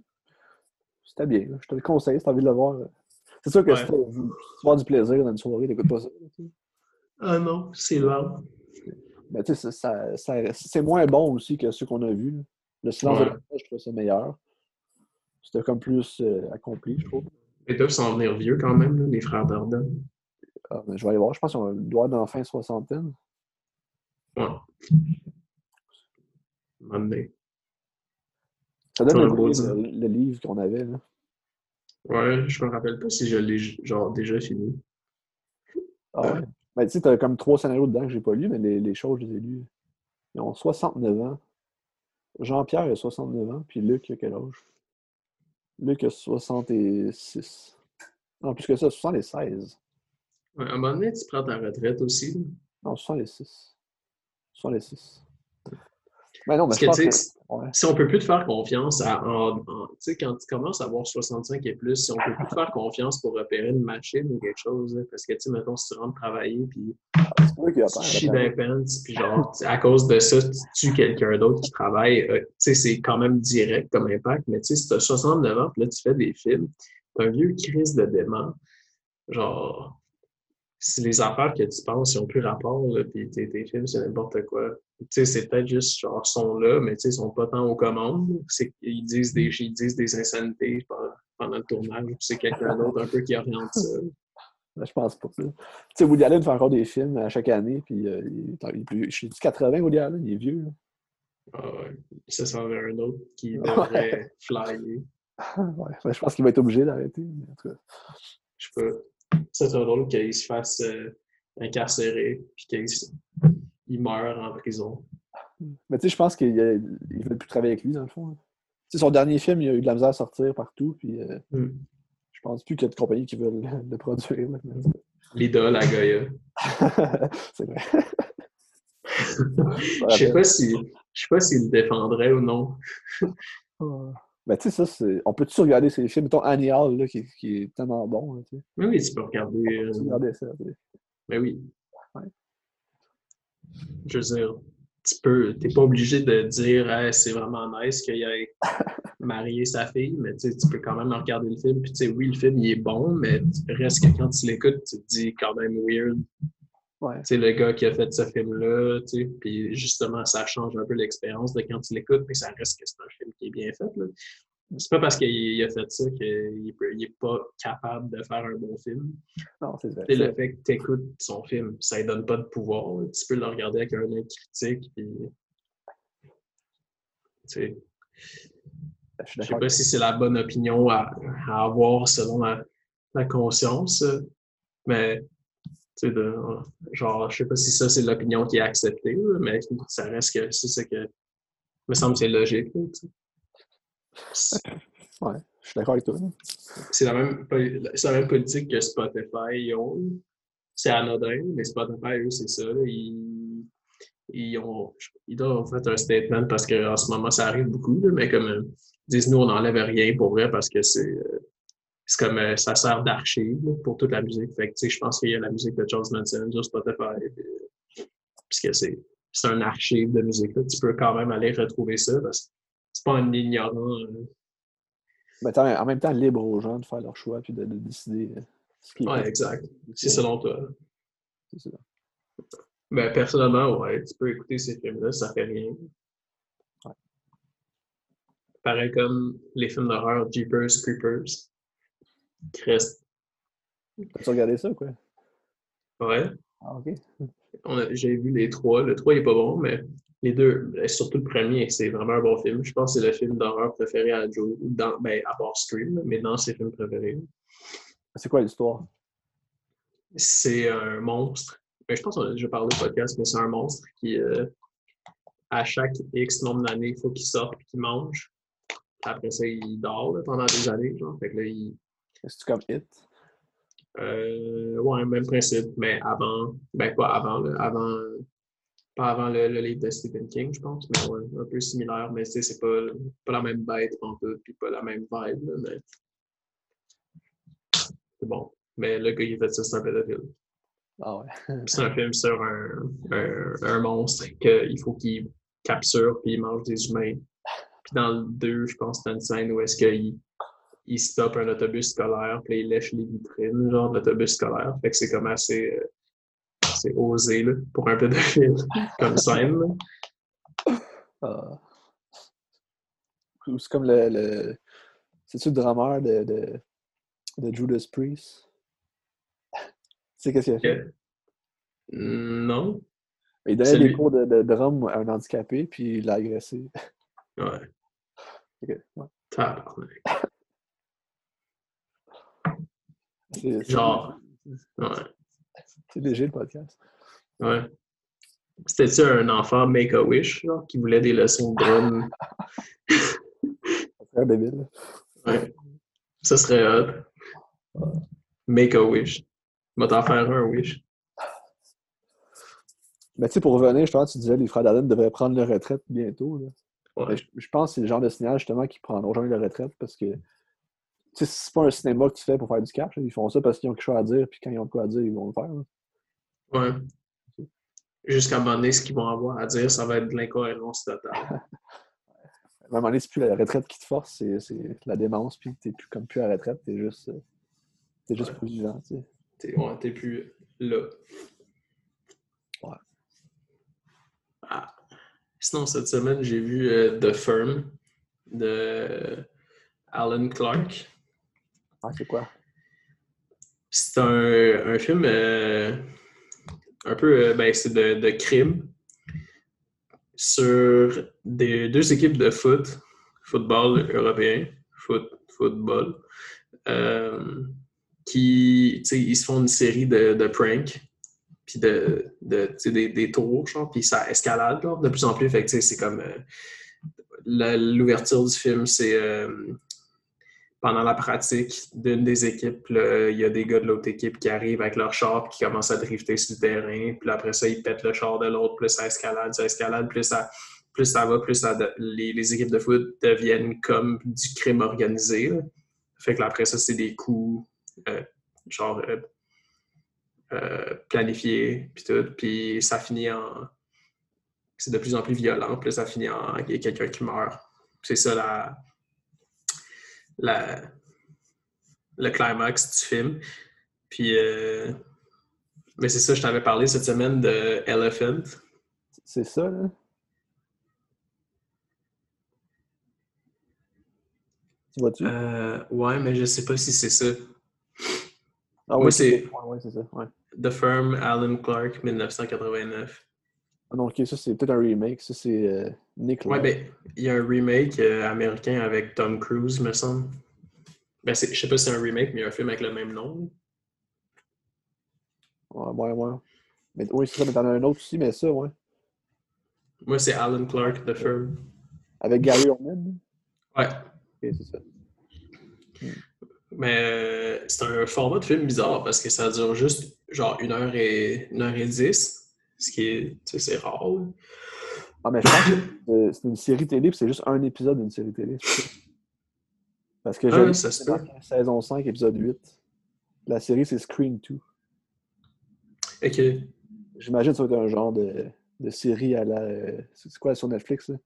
B: c'était bien. là. Je te le conseille si t'as envie de le voir. là. C'est sûr que
A: Ouais.
B: si tu du plaisir dans une soirée, t'écoutes pas ça.
A: Ah non, c'est lent.
B: Mais tu sais, ça- ça- ça- c'est moins bon aussi que ceux qu'on a vus. Le silence
A: Ouais.
B: de la je trouve ça meilleur. C'était comme plus euh, accompli, je trouve.
A: Ils doivent s'en venir vieux quand même, là, les frères Darden.
B: Ah, je vais aller voir. Je pense qu'on doit être dans la fin soixantaine.
A: Ouais. Monday.
B: Ça donne
A: pas dire.
B: le, le livre qu'on avait. Là.
A: Ouais, je me rappelle pas si je l'ai genre déjà fini.
B: Ah ouais. Ben, tu sais, t'as comme trois scénarios dedans que j'ai pas lus, mais les, les choses, je les ai lus. Ils ont 69 ans. Jean-Pierre a 69 ans, puis Luc a quel âge? Luc a 66. Non, plus que ça, 76.
A: Ouais, à un moment donné, tu prends ta retraite aussi.
B: Non, 66. 66. Mais non, mais
A: Parce
B: je
A: que,
B: pense
A: tu
B: que...
A: sais,
B: Ouais.
A: si on peut plus te faire confiance à, en- en- tu sais, quand tu commences à avoir 65 et plus, si on peut plus te faire confiance pour repérer une machine ou quelque chose, là, parce que, tu sais, mettons, si tu rentres travailler, puis
B: C'est pas lui qui a
A: tu chies les pants, puis genre, à cause de ça, tu tues quelqu'un d'autre qui travaille, euh, tu sais, c'est quand même direct comme impact, mais tu sais, si tu as 69 ans, puis là, tu fais des films, t'as un vieux crise de dément, genre, si les affaires que tu penses, ils ont plus rapport, là, puis tes, tes films, c'est n'importe quoi. Tu sais, c'est peut-être juste, genre, sont là, mais tu sais, ils sont pas tant aux commandes. C'est qu'ils disent des, ils disent des insanités pendant, pendant le tournage, puis c'est quelqu'un d'autre un peu qui oriente ça.
B: Ben, Je pense pas. Tu sais, Woody Allen fait encore des films à chaque année, puis euh, il, est- il est plus... Je suis 80, Woody Allen, il est vieux. là.
A: Ah ouais. Ça, ça en aurait un autre qui devrait flyer.
B: Ouais. Ben, je pense qu'il va être obligé d'arrêter. en tout cas.
A: Je sais pas. Ça serait drôle qu'il se fasse euh, incarcérer puis qu'il meurt en prison.
B: Mais tu sais, je pense qu'ils ne veulent plus travailler avec lui, dans le fond. Tu sais, son dernier film, il a eu de la misère à sortir partout, puis euh,
A: Hmm.
B: je pense plus qu'il y a de compagnies qui veulent le, produire.
A: L'idole à Goya.
B: C'est vrai.
A: Je sais pas si je sais pas s'il le défendrait ou non.
B: Mais tu sais, ça, c'est. On peut-tu regarder ces films? Mettons Annie Hall, là, qui, qui est tellement bon. Là.
A: Mais oui, tu peux regarder.
B: On peut
A: euh,
B: regarder ça. tu sais?
A: Mais oui.
B: Ouais.
A: Je veux dire, tu peux, t'es pas obligé de dire Hey, c'est vraiment nice qu'il ait marié sa fille, mais tu peux quand même regarder le film. Puis tu sais, oui, le film il est bon, mais reste que quand tu l'écoutes, tu te dis quand même weird.
B: Ouais.
A: Sais, le gars qui a fait ce film-là, tu sais, puis justement, ça change un peu l'expérience de quand tu l'écoutes, puis ça reste que c'est un film qui est bien fait. Là. C'est pas parce qu'il a fait ça qu'il n'est pas capable de faire un bon film.
B: Non, c'est vrai.
A: Le fait que tu écoutes son film, ça ne donne pas de pouvoir. Tu peux le regarder avec un œil critique. Puis, tu je ne sais pas si c'est la bonne opinion à, avoir selon la, conscience, mais de, genre, je sais pas si ça c'est l'opinion qui est acceptée, mais ça reste que c'est ça que me semble c'est logique.
B: ouais, je suis d'accord avec toi.
A: C'est la, même, la même politique que Spotify ont. C'est anodin, mais Spotify, eux, c'est ça. Ils, ils, ont, ils doivent fait un statement parce qu'en ce moment, ça arrive beaucoup, mais comme euh, ils disent, nous, on n'enlève rien pour vrai parce que c'est euh, c'est comme euh, ça sert d'archive pour toute la musique. Fait que, je pense qu'il y a la musique de Charles Manson sur Spotify. puisque c'est un archive de musique. Tu peux quand même aller retrouver ça parce que c'est pas un ignorant.
B: Mais en même temps, libre aux gens de faire leur choix et de, décider
A: ce qui est. Ouais, exact. C'est selon toi. C'est ça. Ben, personnellement, ouais, tu peux écouter ces films-là, ça fait rien. Ouais. Pareil comme les films d'horreur Jeepers Creepers.
B: Crest. T'as regardé ça, quoi?
A: Ouais.
B: Ah, ok.
A: J'ai vu les trois. Le 3 il est pas bon, mais les deux, ben, surtout le premier, c'est vraiment un bon film. Je pense que c'est le film d'horreur préféré à Joe, dans, ben, à part Scream, mais dans ses films préférés.
B: C'est quoi l'histoire?
A: C'est un monstre ben, je pense qu'on a déjà parlé de podcast, mais c'est un monstre qui, euh, à chaque X nombre d'années, il faut qu'il sorte et qu'il mange. Après ça, il dort pendant des années. Genre. Fait que là, il...
B: Que comme Hit?
A: Euh, ouais, même principe, mais avant, ben pas avant, là, avant, pas avant le, livre de Stephen King, je pense, mais ouais, un peu similaire, mais c'est pas, pas la même bête en tout, puis pas la même vibe, mais c'est bon. Mais le gars, il fait ça, c'est un pédophile.
B: Ah
A: c'est un film sur un, un, monstre qu'il faut qu'il capture puis il mange des humains. Puis dans le 2, je pense c'est une scène où est-ce qu'il il stoppe un autobus scolaire puis il lèche les vitrines, genre l'autobus scolaire. Fait que c'est comme assez, assez osé là, pour un pédophile comme scène.
B: Ah. C'est comme le. le... C'est-tu le drameur de, de, de Judas Priest? sais qu'est-ce qu'il a fait?
A: Non.
B: Il donnait des cours de, de, drum à un handicapé, puis il l'a agressé.
A: Ouais.
B: Ok, ouais.
A: Genre. Ouais.
B: C'est léger le podcast.
A: Ouais. C'était-tu un enfant Make-A-Wish, genre, qui voulait des leçons de drum?
B: ça serait débile.
A: Ouais. Ça serait hot. Make-A-Wish. Va t'en faire un, Wish.
B: Mais tu sais, pour revenir, je pense que tu disais que les frères d'Allen devraient prendre leur retraite bientôt. Là. Je, pense que c'est le genre de signal justement qui prendront jamais leur retraite parce que c'est pas un cinéma que tu fais pour faire du cash. Ils font ça parce qu'ils ont quelque chose à dire, puis quand ils ont quoi à dire, ils vont le faire.
A: Ouais. Jusqu'à un moment donné, ce qu'ils vont avoir à dire, ça va être de l'incohérence totale. à
B: un moment donné, c'est plus la retraite qui te force, c'est la démence, puis t'es plus comme plus à la retraite, t'es juste, es juste plus vivant. Tu sais.
A: T'es plus là.
B: Ouais.
A: Ah. Sinon, cette semaine, j'ai vu euh, The Firm de Alan Clark.
B: Ah, c'est quoi?
A: C'est un, un, film euh, un peu euh, ben, c'est de, de, crime sur des, deux équipes de foot, football européen, foot, football qui, ils se font une série de, de pranks, puis de, de des, des, tours, genre, puis ça escalade de plus en plus. Fait c'est comme euh, l'ouverture du film, c'est euh, pendant la pratique d'une des équipes, il y a des gars de l'autre équipe qui arrivent avec leur char qui commencent à drifter sur le terrain. Puis après ça, ils pètent le char de l'autre, plus ça escalade, ça escalade, plus ça, plus ça va, plus ça les, équipes de foot deviennent comme du crime organisé. Fait que après ça, c'est des coups euh, genre euh, euh, planifié, puis tout, puis ça finit en. C'est de plus en plus violent, puis ça finit en. Il y a quelqu'un qui meurt. C'est ça la, la, le climax du film. Puis. mais c'est ça, je t'avais parlé cette semaine de Elephant.
B: C'est ça, là? Tu vois-tu?
A: Euh, ouais, mais je sais pas si c'est ça.
B: ah oui,
A: c'est-
B: Ouais, ouais, ça. Ouais.
A: The Firm, Alan Clark, 1989.
B: Ah non, ok, ça c'est peut-être un remake. Ça c'est euh, Nick
A: Ouais, ben, il y a un remake euh, américain avec Tom Cruise, me semble. Ben, je sais pas si c'est un remake, mais il y a un film avec le même nom.
B: Ouais, ouais, ouais. Mais, oui, c'est ça, mais t'en as un autre aussi, mais ça, ouais.
A: Moi, c'est Alan Clark, The Firm.
B: Avec Gary Oldman?
A: Ouais.
B: Ok, c'est ça.
A: Mais euh, c'est un format de film bizarre parce que ça dure juste genre une heure et, une heure et dix, ce qui est, tu sais, c'est rare. là.
B: Ah, mais je pense que euh, c'est une série télé, puis c'est juste un épisode d'une série télé. Parce que
A: Ah,
B: j'ai
A: ça se
B: c'est
A: peut.
B: marqué saison 5, épisode 8. La série, c'est Scream 2.
A: Ok.
B: J'imagine que ça va être un genre de, de série à la. euh, C'est quoi sur Netflix, là?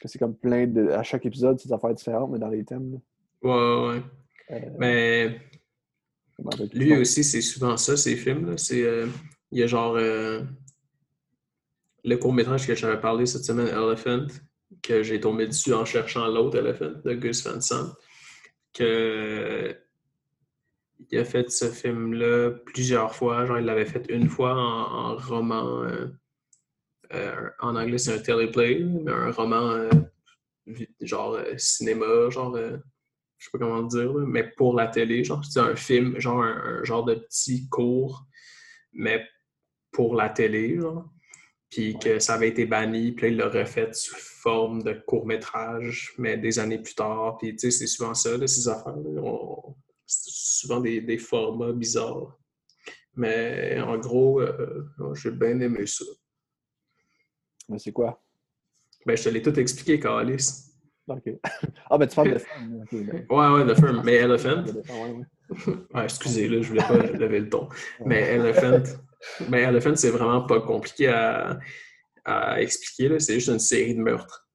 B: Que c'est comme plein de. À chaque épisode, c'est des affaires différentes, mais dans les thèmes. là.
A: Ouais, ouais, ouais.
B: Euh,
A: Mais lui aussi, c'est souvent ça, ces films-là. C'est, euh, il y a genre euh, le court-métrage que j'avais parlé cette semaine, Elephant, que j'ai tombé dessus en cherchant l'autre Elephant de Gus Van Sant, que il a fait ce film-là plusieurs fois. Genre, il l'avait fait une fois en, roman. euh, euh, en anglais, c'est un teleplay, mais un roman euh, genre cinéma, genre. je sais pas comment dire, mais pour la télé, genre, c'est un film, genre un, un genre de petit cours, mais pour la télé, genre. Puis que ça avait été banni, puis là, il l'a refait sous forme de court-métrage, mais des années plus tard. Puis, tu sais, c'est souvent ça, là, ces affaires-là. On- C'est souvent des, des formats bizarres. Mais en gros, euh, j'ai bien aimé ça.
B: Mais c'est quoi?
A: Ben, je te l'ai tout expliqué, Calis.
B: Ok. ah, ben tu parles de femme. là. Ok, ben.
A: Ouais, ouais, The Firm. Mais Elephant?
B: Ouais,
A: excusez, là, je voulais pas lever le ton. Mais Elephant, mais Elephant, c'est vraiment pas compliqué à, à expliquer. C'est juste une série de meurtres.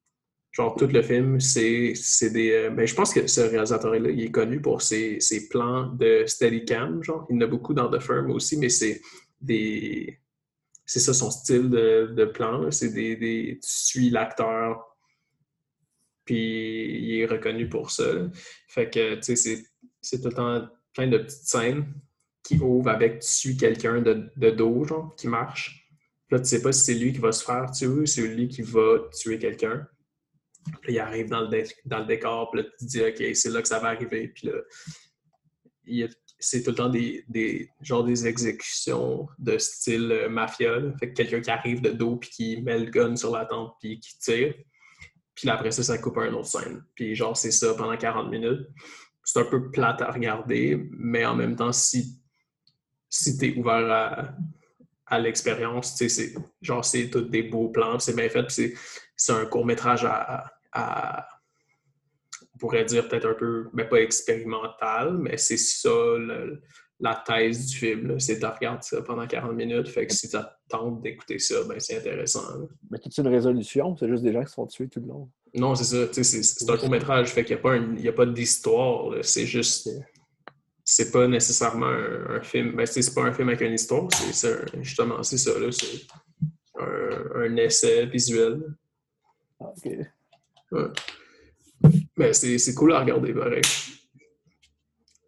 A: Genre, tout le film, c'est des. euh, ben, je pense que ce réalisateur-là, il est connu pour ses, ses plans de Steadicam. Genre, il en a beaucoup dans The Firm aussi, mais c'est des. C'est ça son style de, plan. C'est des, des. Tu suis l'acteur, puis il est reconnu pour ça. Fait que, tu sais, c'est c'est tout le temps plein de petites scènes qui ouvrent avec tu suis quelqu'un de, de dos, genre, qui marche. Puis Là, tu sais pas si c'est lui qui va se faire tuer ou si c'est lui qui va tuer quelqu'un. Puis il arrive dans le, dans le décor, puis là, tu te dis, OK, c'est là que ça va arriver. Puis là, c'est tout le temps des, des, genre des exécutions de style euh, mafia. Fait que quelqu'un qui arrive de dos, puis qui met le gun sur la tente, puis qui tire. Puis là, après ça, ça coupe à une autre scène. Puis genre, c'est ça pendant 40 minutes. C'est un peu plate à regarder, mais en même temps, si, si tu es ouvert à, à l'expérience, tu sais, c'est genre, c'est tous des beaux plans, c'est bien fait, puis c'est, c'est un court-métrage à, à- on pourrait dire peut-être un peu, mais pas expérimental, mais c'est ça le- la thèse du film, c'est de regarder ça pendant 40 minutes, fait que si tu tentes d'écouter ça, ben c'est intéressant. là.
B: Mais toute une résolution, c'est juste des gens qui se font tuer tout le long?
A: Non, c'est ça. tu sais, C'est c'est un court-métrage, fait qu'il n'y a pas, d'histoire. C'est juste. C'est pas nécessairement un, un film. Ben, c'est pas un film avec une histoire. C'est justement, c'est ça. là, C'est un, un essai visuel.
B: Ah, ok.
A: Ouais. Mais c'est c'est cool à regarder, pareil.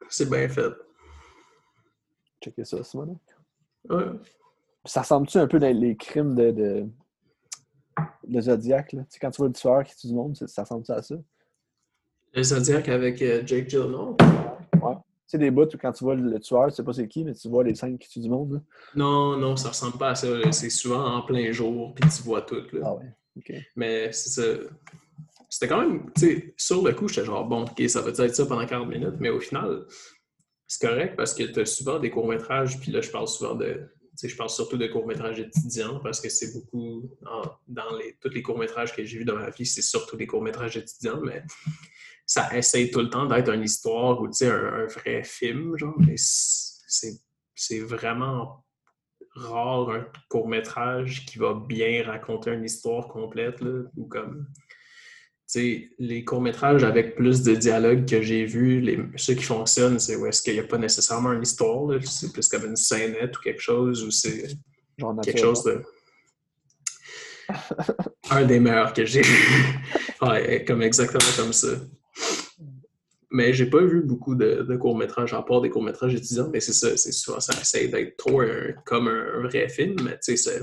A: C'est bien fait.
B: Checker ça, Simon.
A: Ouais.
B: Ça ressemble-tu un peu dans les crimes de, de, de Zodiac? Là? Tu sais, quand tu vois le tueur qui tue du monde, ça ressemble-tu à ça?
A: Le Zodiac avec euh, Jake Gyllenhaal?
B: Sais, des bouts où quand tu vois le, tueur, tu sais pas c'est qui, mais tu vois les scènes qui tuent du monde. Là.
A: Non, non, ça ressemble pas à ça. C'est souvent en plein jour, puis tu vois tout. Là.
B: Ah ouais. Ok.
A: Mais c'est ça. C'était quand même, tu sais, sur le coup, j'étais genre, bon, ok, ça va être ça pendant 40 minutes, mais au final, c'est correct parce que tu as souvent des courts-métrages, puis là, je parle souvent de, je parle surtout de courts-métrages étudiants parce que c'est beaucoup, en- dans les, tous les courts-métrages que j'ai vus dans ma vie, c'est surtout des courts-métrages étudiants, mais ça essaye tout le temps d'être une histoire ou, un, un vrai film, genre, mais c'est vraiment rare un court-métrage qui va bien raconter une histoire complète, là, ou comme, les courts-métrages avec plus de dialogue que j'ai vus, les, ceux qui fonctionnent, c'est où est-ce qu'il n'y a pas nécessairement une histoire, c'est plus comme une scénette ou quelque chose, ou c'est quelque chose de... Un des meilleurs que j'ai vu. ouais, comme exactement comme ça. Mais j'ai pas vu beaucoup de, de courts-métrages, à part des courts-métrages étudiants, mais c'est ça, c'est souvent ça essaie d'être trop un- comme un vrai film, mais tu sais,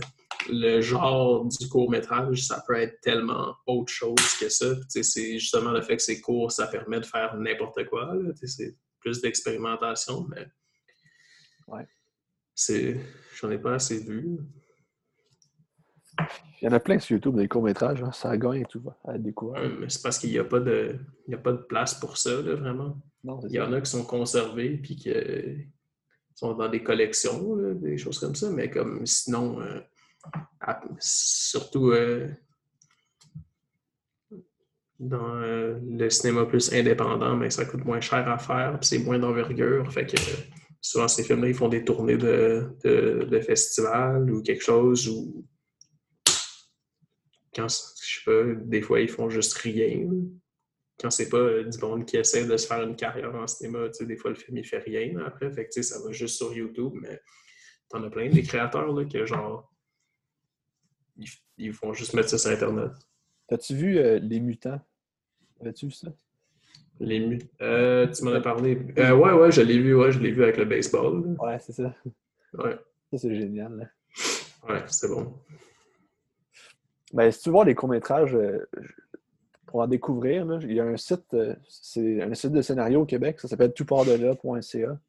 A: le genre du court-métrage, ça peut être tellement autre chose que ça. Tu sais, c'est justement le fait que c'est court, ça permet de faire n'importe quoi, là. Tu sais, c'est plus d'expérimentation, mais
B: Ouais.
A: c'est... J'en ai pas assez vu.
B: Il y en a plein sur YouTube, des courts-métrages, hein, ça gagne et tout, à découvrir.
A: C'est parce qu'il n'y a, pas de- il y a pas de place pour ça, là, vraiment.
B: Non,
A: Il y en a qui sont conservés puis qui sont dans des collections, là, des choses comme ça, mais comme sinon, euh, à- surtout euh, dans euh, le cinéma plus indépendant, mais ça coûte moins cher à faire puis c'est moins d'envergure. Fait que souvent ces films-là, ils font des tournées de, de, de festivals ou quelque chose ou quand, je sais pas, des fois ils font juste rien. Quand c'est pas euh, du monde qui essaie de se faire une carrière en cinéma, tu sais, des fois le film il fait rien après, fait que tu sais, ça va juste sur YouTube, mais t'en as plein des créateurs là, que genre ils, ils font juste mettre ça sur Internet.
B: T'as-tu vu euh, Les Mutants? As-tu vu ça?
A: Les mu- euh, tu m'en as parlé. Euh, ouais, ouais, je l'ai vu, ouais, je l'ai vu avec le baseball. là.
B: Ouais, c'est ça.
A: Ouais,
B: Ça, c'est génial. là.
A: ouais, c'est bon.
B: Ben, si tu veux voir les courts-métrages, euh, pour en découvrir, là, il y a un site, euh, c'est un site de scénario au Québec, ça s'appelle toutpartdelà.ca.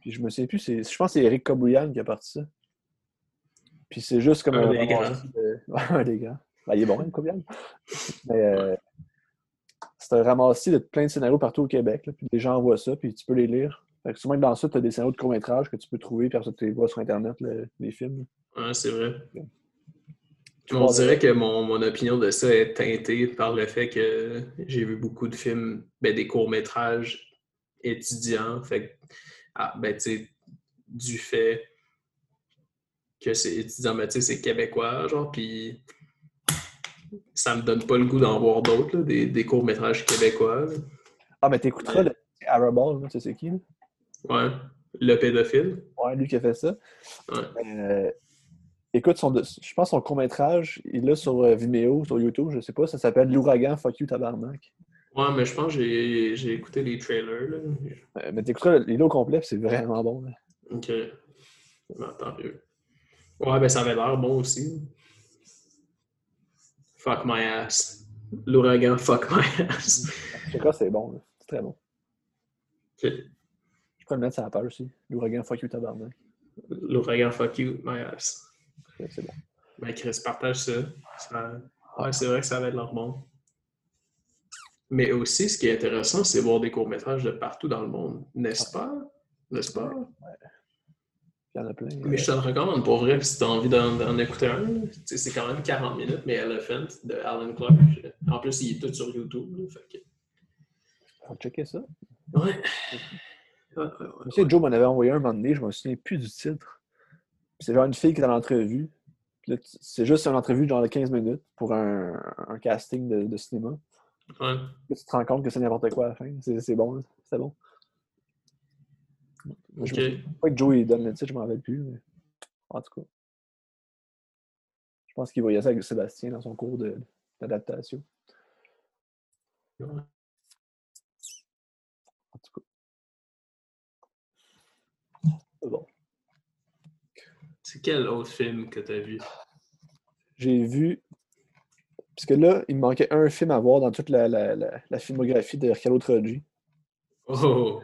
B: Puis je me souviens plus, c'est- je pense que c'est Eric Kabouyan qui a parti ça. Puis c'est juste comme
A: Un
B: un,
A: des
B: ramassis de- Ouais, un des grands. Ben, il est bon, Eric Kabouyan. Mais euh, c'est un ramassis de plein de scénarios partout au Québec. là, puis les gens voient ça, puis tu peux les lire. Fait que souvent dans ça, tu as des scénarios de court-métrage que tu peux trouver, puis après tu les vois sur Internet, le- les films.
A: Ouais, c'est vrai. On dirait que mon, mon opinion de ça est teintée par le fait que j'ai vu beaucoup de films, ben, des courts-métrages étudiants. Fait ah, ben, tu sais, du fait que c'est étudiant, mais sais, c'est québécois, genre, puis ça me donne pas le goût d'en voir d'autres, des, des courts-métrages québécois. là.
B: Ah, mais t'écouteras le Araball, là, tu sais c'est qui? là?
A: Ouais. Le pédophile.
B: Ouais, lui qui a fait ça.
A: Ouais.
B: Euh, écoute, son, je pense son court-métrage, il est sur euh, Vimeo, sur YouTube, je sais pas, ça s'appelle L'ouragan Fuck You Tabarnak.
A: Ouais, mais je pense que j'ai écouté les trailers, là.
B: Euh, mais t'écouteras, il est au complet, c'est vraiment bon. là.
A: Ok. Bon, tant mieux. Ouais, ben ça avait l'air bon aussi. Fuck my ass. L'ouragan, fuck my ass.
B: Je sais pas, c'est bon, c'est très bon.
A: Ok.
B: Je peux le mettre sur la page aussi. L'ouragan Fuck You Tabarnak.
A: L'ouragan, fuck you, my ass.
B: Ouais, C'est bon.
A: Ben Chris, partage ça. Ça- Ouais, c'est vrai que ça avait l'air bon. Mais aussi, ce qui est intéressant, c'est voir des courts-métrages de partout dans le monde. N'est-ce pas? N'est-ce pas?
B: Il y en a plein.
A: Mais je te le recommande pour vrai, si tu as envie d'en écouter un. C'est quand même 40 minutes, mais Elephant de Alan Clark. En plus, il est tout sur YouTube. là, fait que-
B: On va checker ça.
A: Ouais. Ouais, ouais, ouais,
B: sais, Joe m'en avait envoyé un moment donné, je me souviens plus du titre. C'est genre une fille qui est dans l'entrevue. C'est juste une entrevue genre de 15 minutes pour un, un casting de, de cinéma.
A: ouais.
B: Tu te rends compte que c'est n'importe quoi à la fin. C'est bon, c'est bon. Je me pas que Joe il donne le titre, je m'en rappelle plus. mais En tout cas. Je pense qu'il voyait ça avec Sébastien dans son cours de- d'adaptation.
A: Ouais.
B: En tout cas. Bon.
A: C'est quel autre film que tu as vu?
B: J'ai vu. Parce que là, il me manquait un film à voir dans toute la, la, la, la filmographie de Carlo Troggi.
A: Oh!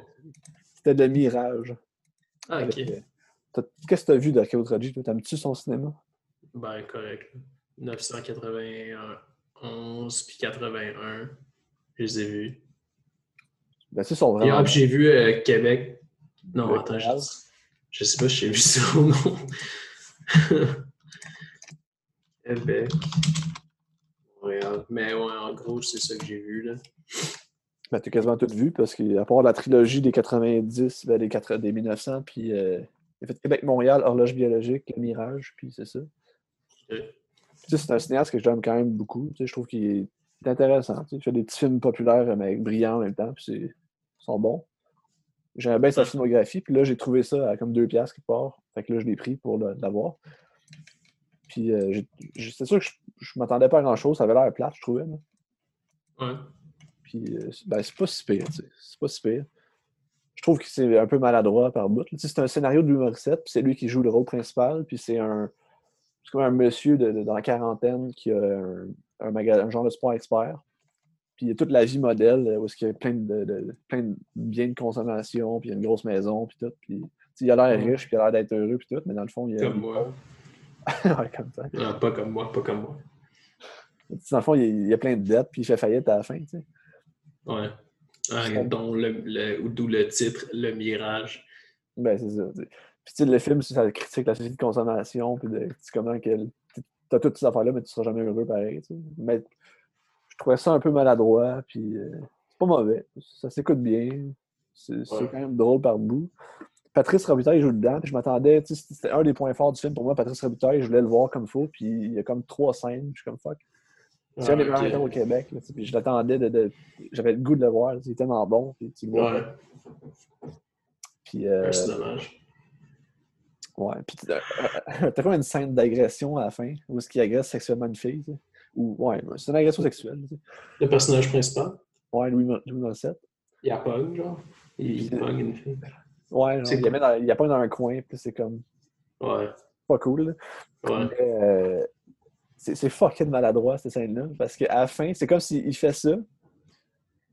B: C'était Le Mirage.
A: Ah, ok.
B: euh, Qu'est-ce que tu as vu de Carlo Troggi? toi? T'aimes-tu son cinéma?
A: Ben, correct. 991 puis 81. Je les ai vus.
B: Ben, c'est son
A: Et
B: vraiment.
A: hop, j'ai vu euh, Québec. Non,
B: Le
A: attends. Je sais pas si j'ai vu ça ou non. Québec. Montréal. Mais ouais, en gros, c'est ça que j'ai vu, là.
B: Ben, t'as quasiment tout vu parce qu'à part la trilogie des 90, ben, des, 4 des 1900, puis euh, il a fait Québec-Montréal, Horloge biologique, Le Mirage, puis c'est ça.
A: Ok.
B: Tu sais, c'est un cinéaste que j'aime quand même beaucoup. Tu sais, je trouve qu'il est intéressant. tu sais. Il fait des petits films populaires, mais brillants en même temps, puis c'est- ils sont bons. J'aimais bien sa filmographie, puis là, j'ai trouvé ça à comme deux piastres quelque part. Fait que là, je l'ai pris pour l'avoir. Puis euh, c'est sûr que je, je m'attendais pas à grand-chose. Ça avait l'air plate, je trouvais. là.
A: Ouais.
B: Puis, euh, c'est- ben, c'est pas si pire, tu sais. C'est pas si pire. Je trouve que c'est un peu maladroit par bout. Tu sais, c'est un scénario de Louis Morissette, puis c'est lui qui joue le rôle principal, puis c'est un. C'est comme un monsieur de, de- dans la quarantaine qui a un, un genre de sport expert. Puis il y a toute la vie modèle, euh, où qu'il y a plein de, de- plein de biens de consommation, puis il y a une grosse maison, puis tout. Puis, il a l'air riche, puis il a l'air d'être heureux, puis tout, mais dans le fond, il a.
A: Comme moi.
B: ouais, comme ça.
A: Non, pas comme moi, pas comme moi.
B: Dans le fond, il y a, il plein de dettes, puis il fait faillite à la fin, tu sais.
A: Ouais. Ah, dont le, le- d'où le titre Le Mirage.
B: Ben, c'est ça. Puis, tu sais, le film, ça critique la société de consommation, puis de comment que tu as toutes ces affaires-là, mais tu seras jamais heureux pareil. tu sais. Mais trouvais ça un peu maladroit, puis euh, c'est pas mauvais. Ça s'écoute bien. C'est
A: Ouais.
B: quand même drôle par bout. Patrice Robitaille joue dedans, puis je m'attendais, tu sais, c'était un des points forts du film pour moi, Patrice Robitaille, je voulais le voir comme faux, puis il y a comme trois scènes, je suis comme fuck. C'est un des meilleurs
A: Ah, ok.
B: acteurs au Québec, là, puis je l'attendais, de, de- j'avais le goût de le voir, il est tellement bon, puis tu le vois.
A: Ouais,
B: Puis, euh,
A: Ouais, c'est dommage.
B: Ouais, puis t'as t'as comme une scène d'agression à la fin, où est-ce qu'il agresse sexuellement une fille. Ou, ouais, c'est une agression sexuelle, tu sais.
A: Le personnage principal,
B: Ouais, Louis, Louis Morissette.
A: il a pogne, genre. Il, il pogne une fille.
B: Ouais,
A: C'est
B: il, met dans- il la pogne dans un coin, puis c'est comme
A: Ouais.
B: pas cool.
A: Ouais.
B: Euh, c'est c'est fucking maladroit, cette scène-là, parce qu'à la fin, c'est comme s'il fait ça,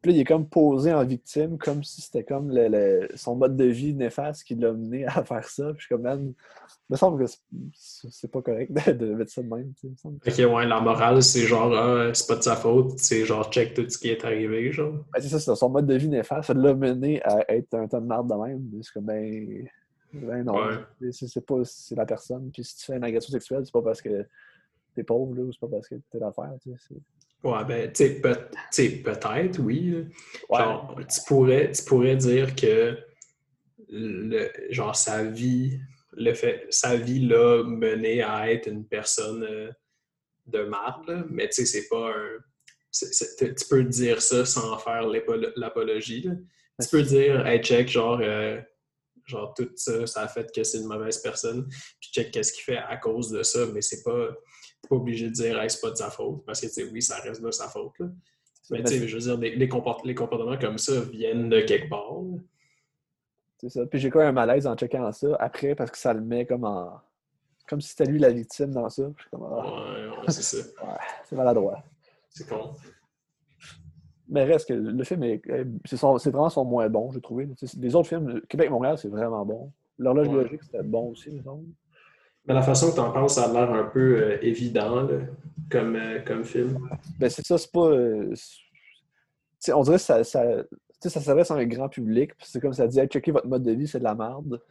B: puis là, il est comme posé en victime, comme si c'était comme le, le- son mode de vie néfaste qui l'a mené à faire ça. Puis je suis comme, man, il me semble que c'est- pas correct de, de mettre ça de même. tu sais, me
A: Ok, ouais, la morale, c'est genre, ah, c'est pas de sa faute, c'est genre, check tout ce qui est arrivé, genre.
B: Ben, c'est ça, c'est son mode de vie néfaste. Ça l'a mené à être un ton de marde de même. C'est comme, ben, ben non.
A: Ouais.
B: C'est pas c'est la personne. Puis si tu fais une agression sexuelle, c'est pas parce que t'es pauvre, là, ou c'est pas parce que t'es l'affaire. Tu sais,
A: Ouais, ben, tu sais, peut- peut-être, oui.
B: Ouais.
A: Genre, tu pourrais, tu pourrais dire que le, genre sa vie, le fait, sa vie l'a mené à être une personne euh, de marde, mais tu sais, c'est pas un. tu peux dire ça sans faire l'apologie. là. Tu peux dire, hey, check, genre, euh, genre, tout ça, ça a fait que c'est une mauvaise personne, puis check qu'est-ce qu'il fait à cause de ça, mais c'est pas. Pas obligé de dire, hey, c'est pas de sa faute, parce que, tu sais, oui, ça reste de sa faute, là. Mais tu sais, je veux dire, les, les comport- les comportements comme ça viennent de quelque part.
B: C'est ça. Puis j'ai quand même un malaise en checkant ça après parce que ça le met comme en. Comme si c'était lui la victime dans ça. Je suis comme, ah,
A: Ouais, ouais, c'est ça.
B: c'est maladroit.
A: C'est con.
B: Mais reste que le film est. C'est son- c'est vraiment son moins bon, j'ai trouvé. Les autres films, Québec-Montréal, c'est vraiment bon. L'horloge
A: Ouais.
B: biologique, c'était bon aussi, me semble.
A: Mais la façon que tu en parles, ça a l'air un peu euh, évident là, comme, euh, comme film.
B: Ben, c'est ça, c'est pas. euh, on dirait que ça, ça, ça s'adresse à un grand public. C'est comme ça dit, hey, checker votre mode de vie, c'est de la merde.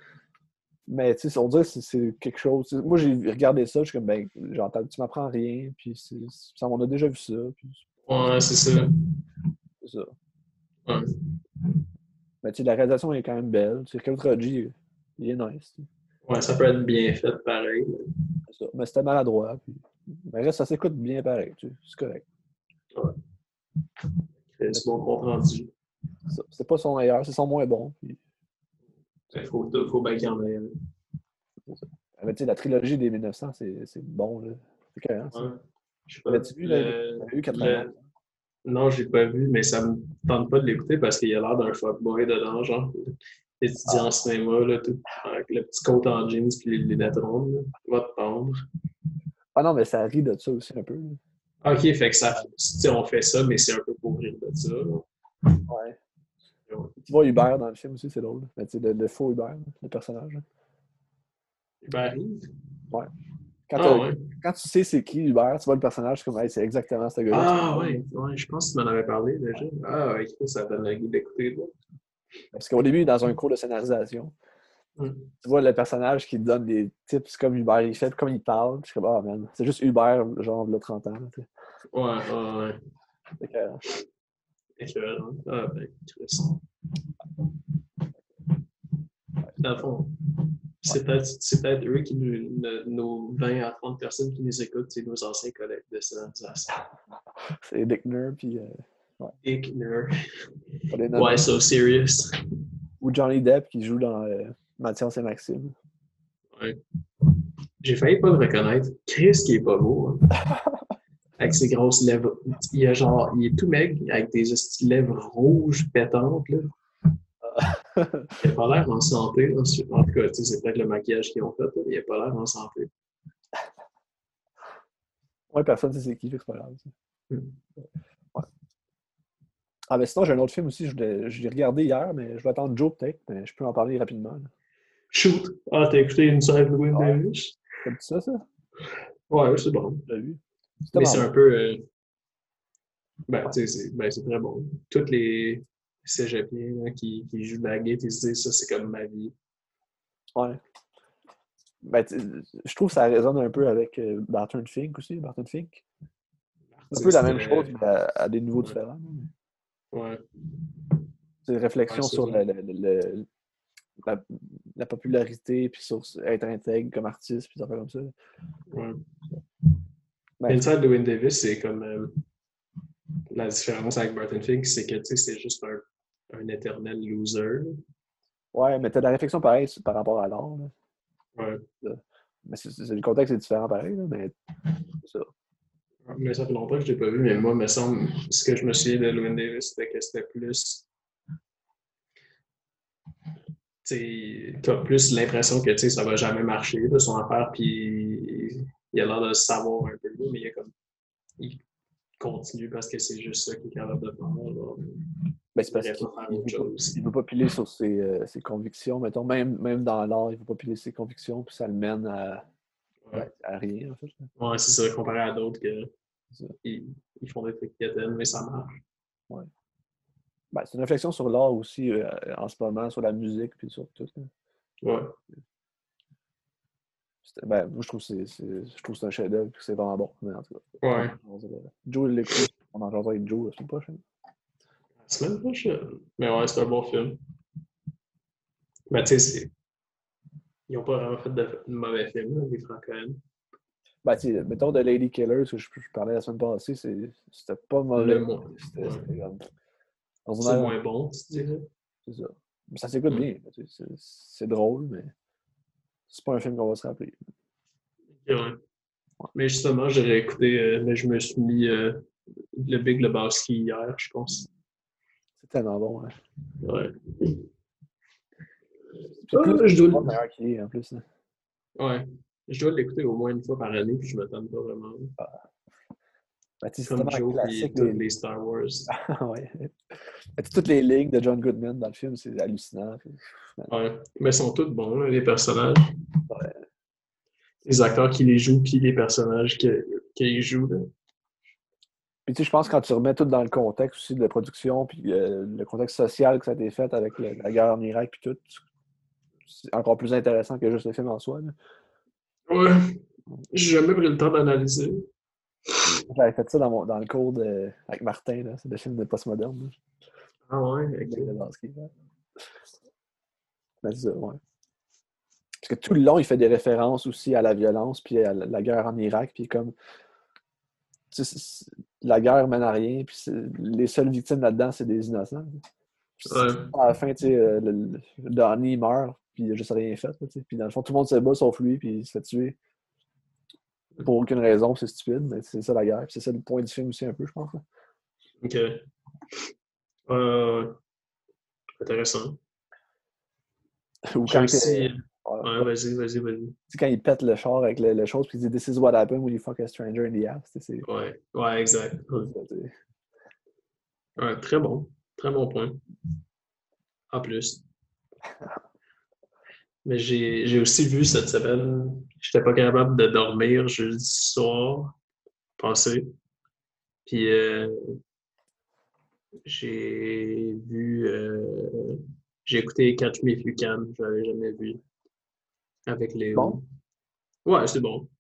B: Mais tu sais, on dirait que c'est- quelque chose. Moi, j'ai regardé ça, je suis comme, ben, j'entends, tu m'apprends rien, puis ça, on a déjà vu ça, puis
A: Ouais, c'est ça.
B: c'est ça.
A: Ouais.
B: Mais tu sais, la réalisation est quand même belle. Tu sais, Kevin Rodgy, il est nice.
A: Ouais, ça peut être bien fait pareil. là.
B: ça. Mais c'était maladroit. Puis... Mais reste, ça s'écoute bien pareil. tu sais, C'est correct.
A: C'est bon compte rendu.
B: C'est pas son meilleur, c'est son moins bon. Puis...
A: Il faut, faut bien qu'il y en ait.
B: Mais tu sais, la trilogie des 1900, c'est bon. là. C'est ça.
A: Ouais. Je sais pas.
B: L'as-tu vu, là?
A: Le-
B: T'as vu 80
A: le- Non, j'ai pas vu, mais ça me tente pas de l'écouter parce qu'il a l'air d'un fuckboy dedans, genre. Étudiant en cinéma, là, tout, avec le petit coat en jeans puis les lunettes rondes. là. Va te pendre.
B: Ah non, mais ça rit de ça aussi un peu. là.
A: Ok, fait que ça, on fait ça, mais c'est un peu pour rire de ça. là.
B: Ouais.
A: Ouais.
B: Tu vois Hubert dans le film aussi, c'est drôle. Mais tu sais, le, le faux Hubert, le personnage. là.
A: Hubert?
B: Quand,
A: Ah ouais.
B: quand tu sais c'est qui Hubert, tu vois le personnage, comme, hey, c'est exactement ce gars-là.
A: Ah ouais, ouais, je pense que tu m'en avais parlé déjà. Ah ouais, ça donne le goût d'écouter.
B: Parce qu'au début, dans un cours de scénarisation,
A: Mm.
B: tu vois le personnage qui donne des tips comme Hubert il fait, comme il parle. Je suis comme, ah man, c'est juste Hubert, genre, là, 30 ans. là, tu sais.
A: Ouais, ouais, ouais.
B: Que, euh,
A: Écœurant. Ah ben. Dans le fond, c'est peut-être peut-être eux qui nous, nos- nos 20 à 30 personnes qui nous écoutent, c'est nos anciens collègues de scénarisation.
B: c'est Dickner, puis. euh,
A: Why so serious?
B: Ou Johnny Depp qui joue dans euh, Mathias et Maxime.
A: Ouais. J'ai failli pas le reconnaître. Chris qui est pas beau. hein. avec ses grosses lèvres. Il, a genre, il est tout maigre, avec des lèvres rouges pétantes. Là. il n'a pas l'air en santé. En tout cas, c'est peut-être le maquillage qu'ils ont fait. il n'a pas l'air en santé.
B: Ouais, personne ne sait qui, c'est pas grave. Ah, mais sinon, j'ai un autre film aussi, je l'ai regardé hier, mais je vais attendre Joe peut-être, mais je peux en parler rapidement.
A: Shoot! Ah, t'as écouté une série de Wayne Davis?
B: T'as dit ça, ça?
A: Ouais, c'est bon. J'ai vu? Mais c'est un peu. Euh... Ben, tu sais, ben, c'est très bon. Toutes les cégepiens qui, qui jouent de la guette, ils se disent ça, c'est comme ma vie.
B: Ouais. Ben, je trouve que ça résonne un peu avec euh, Barton Fink aussi, Barton Fink. C'est un peu la même chose, mais à, des niveaux différents.
A: Ouais.
B: C'est une réflexion sur la, la, popularité, puis sur être intègre comme artiste, puis ça fait comme ça.
A: Ouais. Ben, Inside de Win Davis, c'est comme euh, la différence avec Barton Fink, c'est que c'est juste un, un, éternel loser.
B: Ouais, mais t'as de la réflexion pareille par rapport à l'art.
A: Ouais.
B: Mais c'est, le contexte est différent pareil, mais c'est ça.
A: Mais ça fait longtemps que je l'ai pas vu, mais moi, me semble, ce que je me souviens de Louis Davis, c'était que c'était plus. Tu as plus l'impression que ça va jamais marcher de son affaire, puis il a l'air de savoir un peu, mais il, a comme, il continue parce que c'est juste ça qu'il est capable de faire.
B: Ben, c'est parce qu'il ne veut pas piler sur ses, euh, ses, convictions. Mettons, même, même dans l'art, il ne veut pas piler ses convictions, puis ça le mène à, à rien, en fait.
A: Ouais, c'est ça, comparé à d'autres que ils, ils, font des trucs mais ça marche.
B: Ouais. Ben, c'est une réflexion sur l'art aussi euh, en ce moment, sur la musique, puis sur tout.
A: Ouais.
B: Ben, moi, je trouve que c'est un chef-d'œuvre c'est vraiment bon. Mais en tout
A: cas, ouais.
B: Joe l'écoute. On en avec Joe la semaine prochaine.
A: La semaine prochaine. Mais ouais, c'est un bon film. Mais tu sais, ils n'ont pas vraiment fait de, mauvais film, les Frank
B: Ben, tu sais, mettons de Lady Killer, ce que je, parlais la semaine passée, c'était pas mauvais.
A: C'est moins bon, tu dirais.
B: C'est ça. Ça s'écoute mm. bien. C'est drôle, mais c'est pas un film qu'on va se rappeler.
A: Ouais. Mais justement, j'ai écouté, euh, mais je me suis mis euh, le Big Lebowski hier, je pense.
B: C'est tellement bon, hein.
A: Ouais.
B: Ah, plus je dois... meilleur qu'il est, en plus. Hein.
A: Ouais. Je dois l'écouter au moins une fois par année, puis je m'attends pas vraiment. Ah.
B: Ben, c'est Comme Joe
A: classique, les Star Wars.
B: ouais. Ben, toutes les lignes de John Goodman dans le film, c'est hallucinant.
A: Ouais. Mais ils sont tous bons, les personnages. Ouais. Les acteurs qui les jouent, puis les personnages qu'ils jouent. Là.
B: Puis tu sais, je pense que quand tu remets tout dans le contexte aussi de la production, puis euh, le contexte social que ça a été fait avec la guerre en Irak, puis tout, c'est encore plus intéressant que juste le film en soi. Là.
A: Ouais. J'ai jamais pris le temps d'analyser.
B: J'avais fait ça dans, mon, dans le cours de, avec Martin, là. c'est le film de postmoderne.
A: Ah ouais, ok.
B: Ben, c'est ça, ouais. Parce que tout le long, il fait des références aussi à la violence, puis à la guerre en Irak, puis comme. La guerre mène à rien, puis les seules victimes là-dedans, c'est des innocents.
A: Ouais.
B: À la fin, tu sais, euh, le, Donnie meurt, puis il n'a juste rien fait. Puis dans le fond, tout le monde se bat sauf lui, puis il se fait tuer pour aucune raison, c'est stupide, mais c'est ça la guerre. C'est ça le point du film aussi un peu, je pense.
A: Ok. Euh, intéressant.
B: Ou quand
A: aussi... Ouais, vas-y, vas-y, vas-y.
B: quand il pète le char avec le, le chose, puis il dit This is what happened when you fuck a stranger in the ass.
A: Ouais, ouais, exact. Ouais. très bon. Très bon point. En plus. Mais j'ai aussi vu cette semaine, j'étais pas capable de dormir jeudi soir, passé. Puis euh, j'ai vu, euh, j'ai écouté Catch Me If You Can, je l'avais jamais vu. Avec les.
B: Bon.
A: Ouais, c'est bon.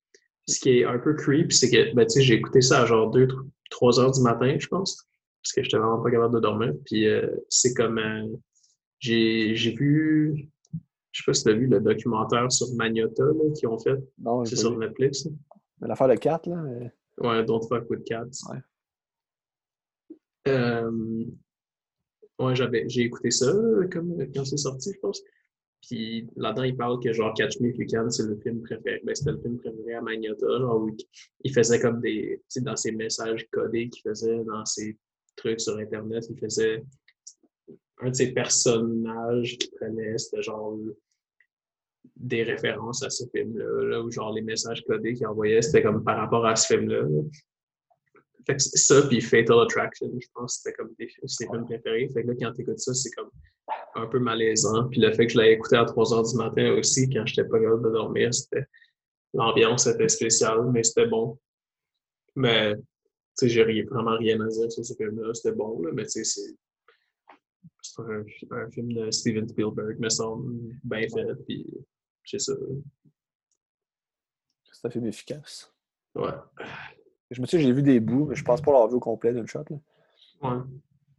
A: Ce qui est un peu creep, c'est que ben, j'ai écouté ça à genre 2-3 heures du matin, je pense. Parce que j'étais vraiment pas capable de dormir. Puis euh, c'est comme. j'ai vu je sais pas si tu as vu le documentaire sur Magnota qu'ils ont fait. C'est sur Netflix.
B: L'affaire de 4, là.
A: Ouais, Don't Fuck with Cats.
B: Ouais.
A: Euh... Ouais, j'avais, j'ai écouté ça comme, quand c'est sorti, je pense. Puis là-dedans, il parle que genre Catch Me If You Can, c'est le film préféré. Ben, c'était le film préféré à Magnata. Genre, où il faisait comme des. Tu sais, dans ses messages codés qu'il faisait dans ses trucs sur Internet, il faisait. Un de ses personnages qu'il prenait, c'était genre des références à ce film-là, là, où genre les messages codés qu'il envoyait, c'était comme par rapport à ce film-là. Fait que ça, puis Fatal Attraction, je pense que c'était comme des, films préférés. Fait que là, quand t'écoutes ça, c'est comme un peu malaisant. Puis le fait que je l'ai écouté à 3 h du matin aussi, quand j'étais pas capable de dormir, c'était. L'ambiance était spéciale, mais c'était bon. Mais, tu sais, j'ai vraiment rien à dire sur ce film-là. C'était bon, là, mais tu sais, un, un, film de Steven Spielberg, me semble bien fait, puis c'est ça.
B: C'est un film efficace.
A: Ouais.
B: Je me suis j'ai vu des bouts, mais je pense pas l'avoir vu au complet d'une shot. Là.
A: Ouais.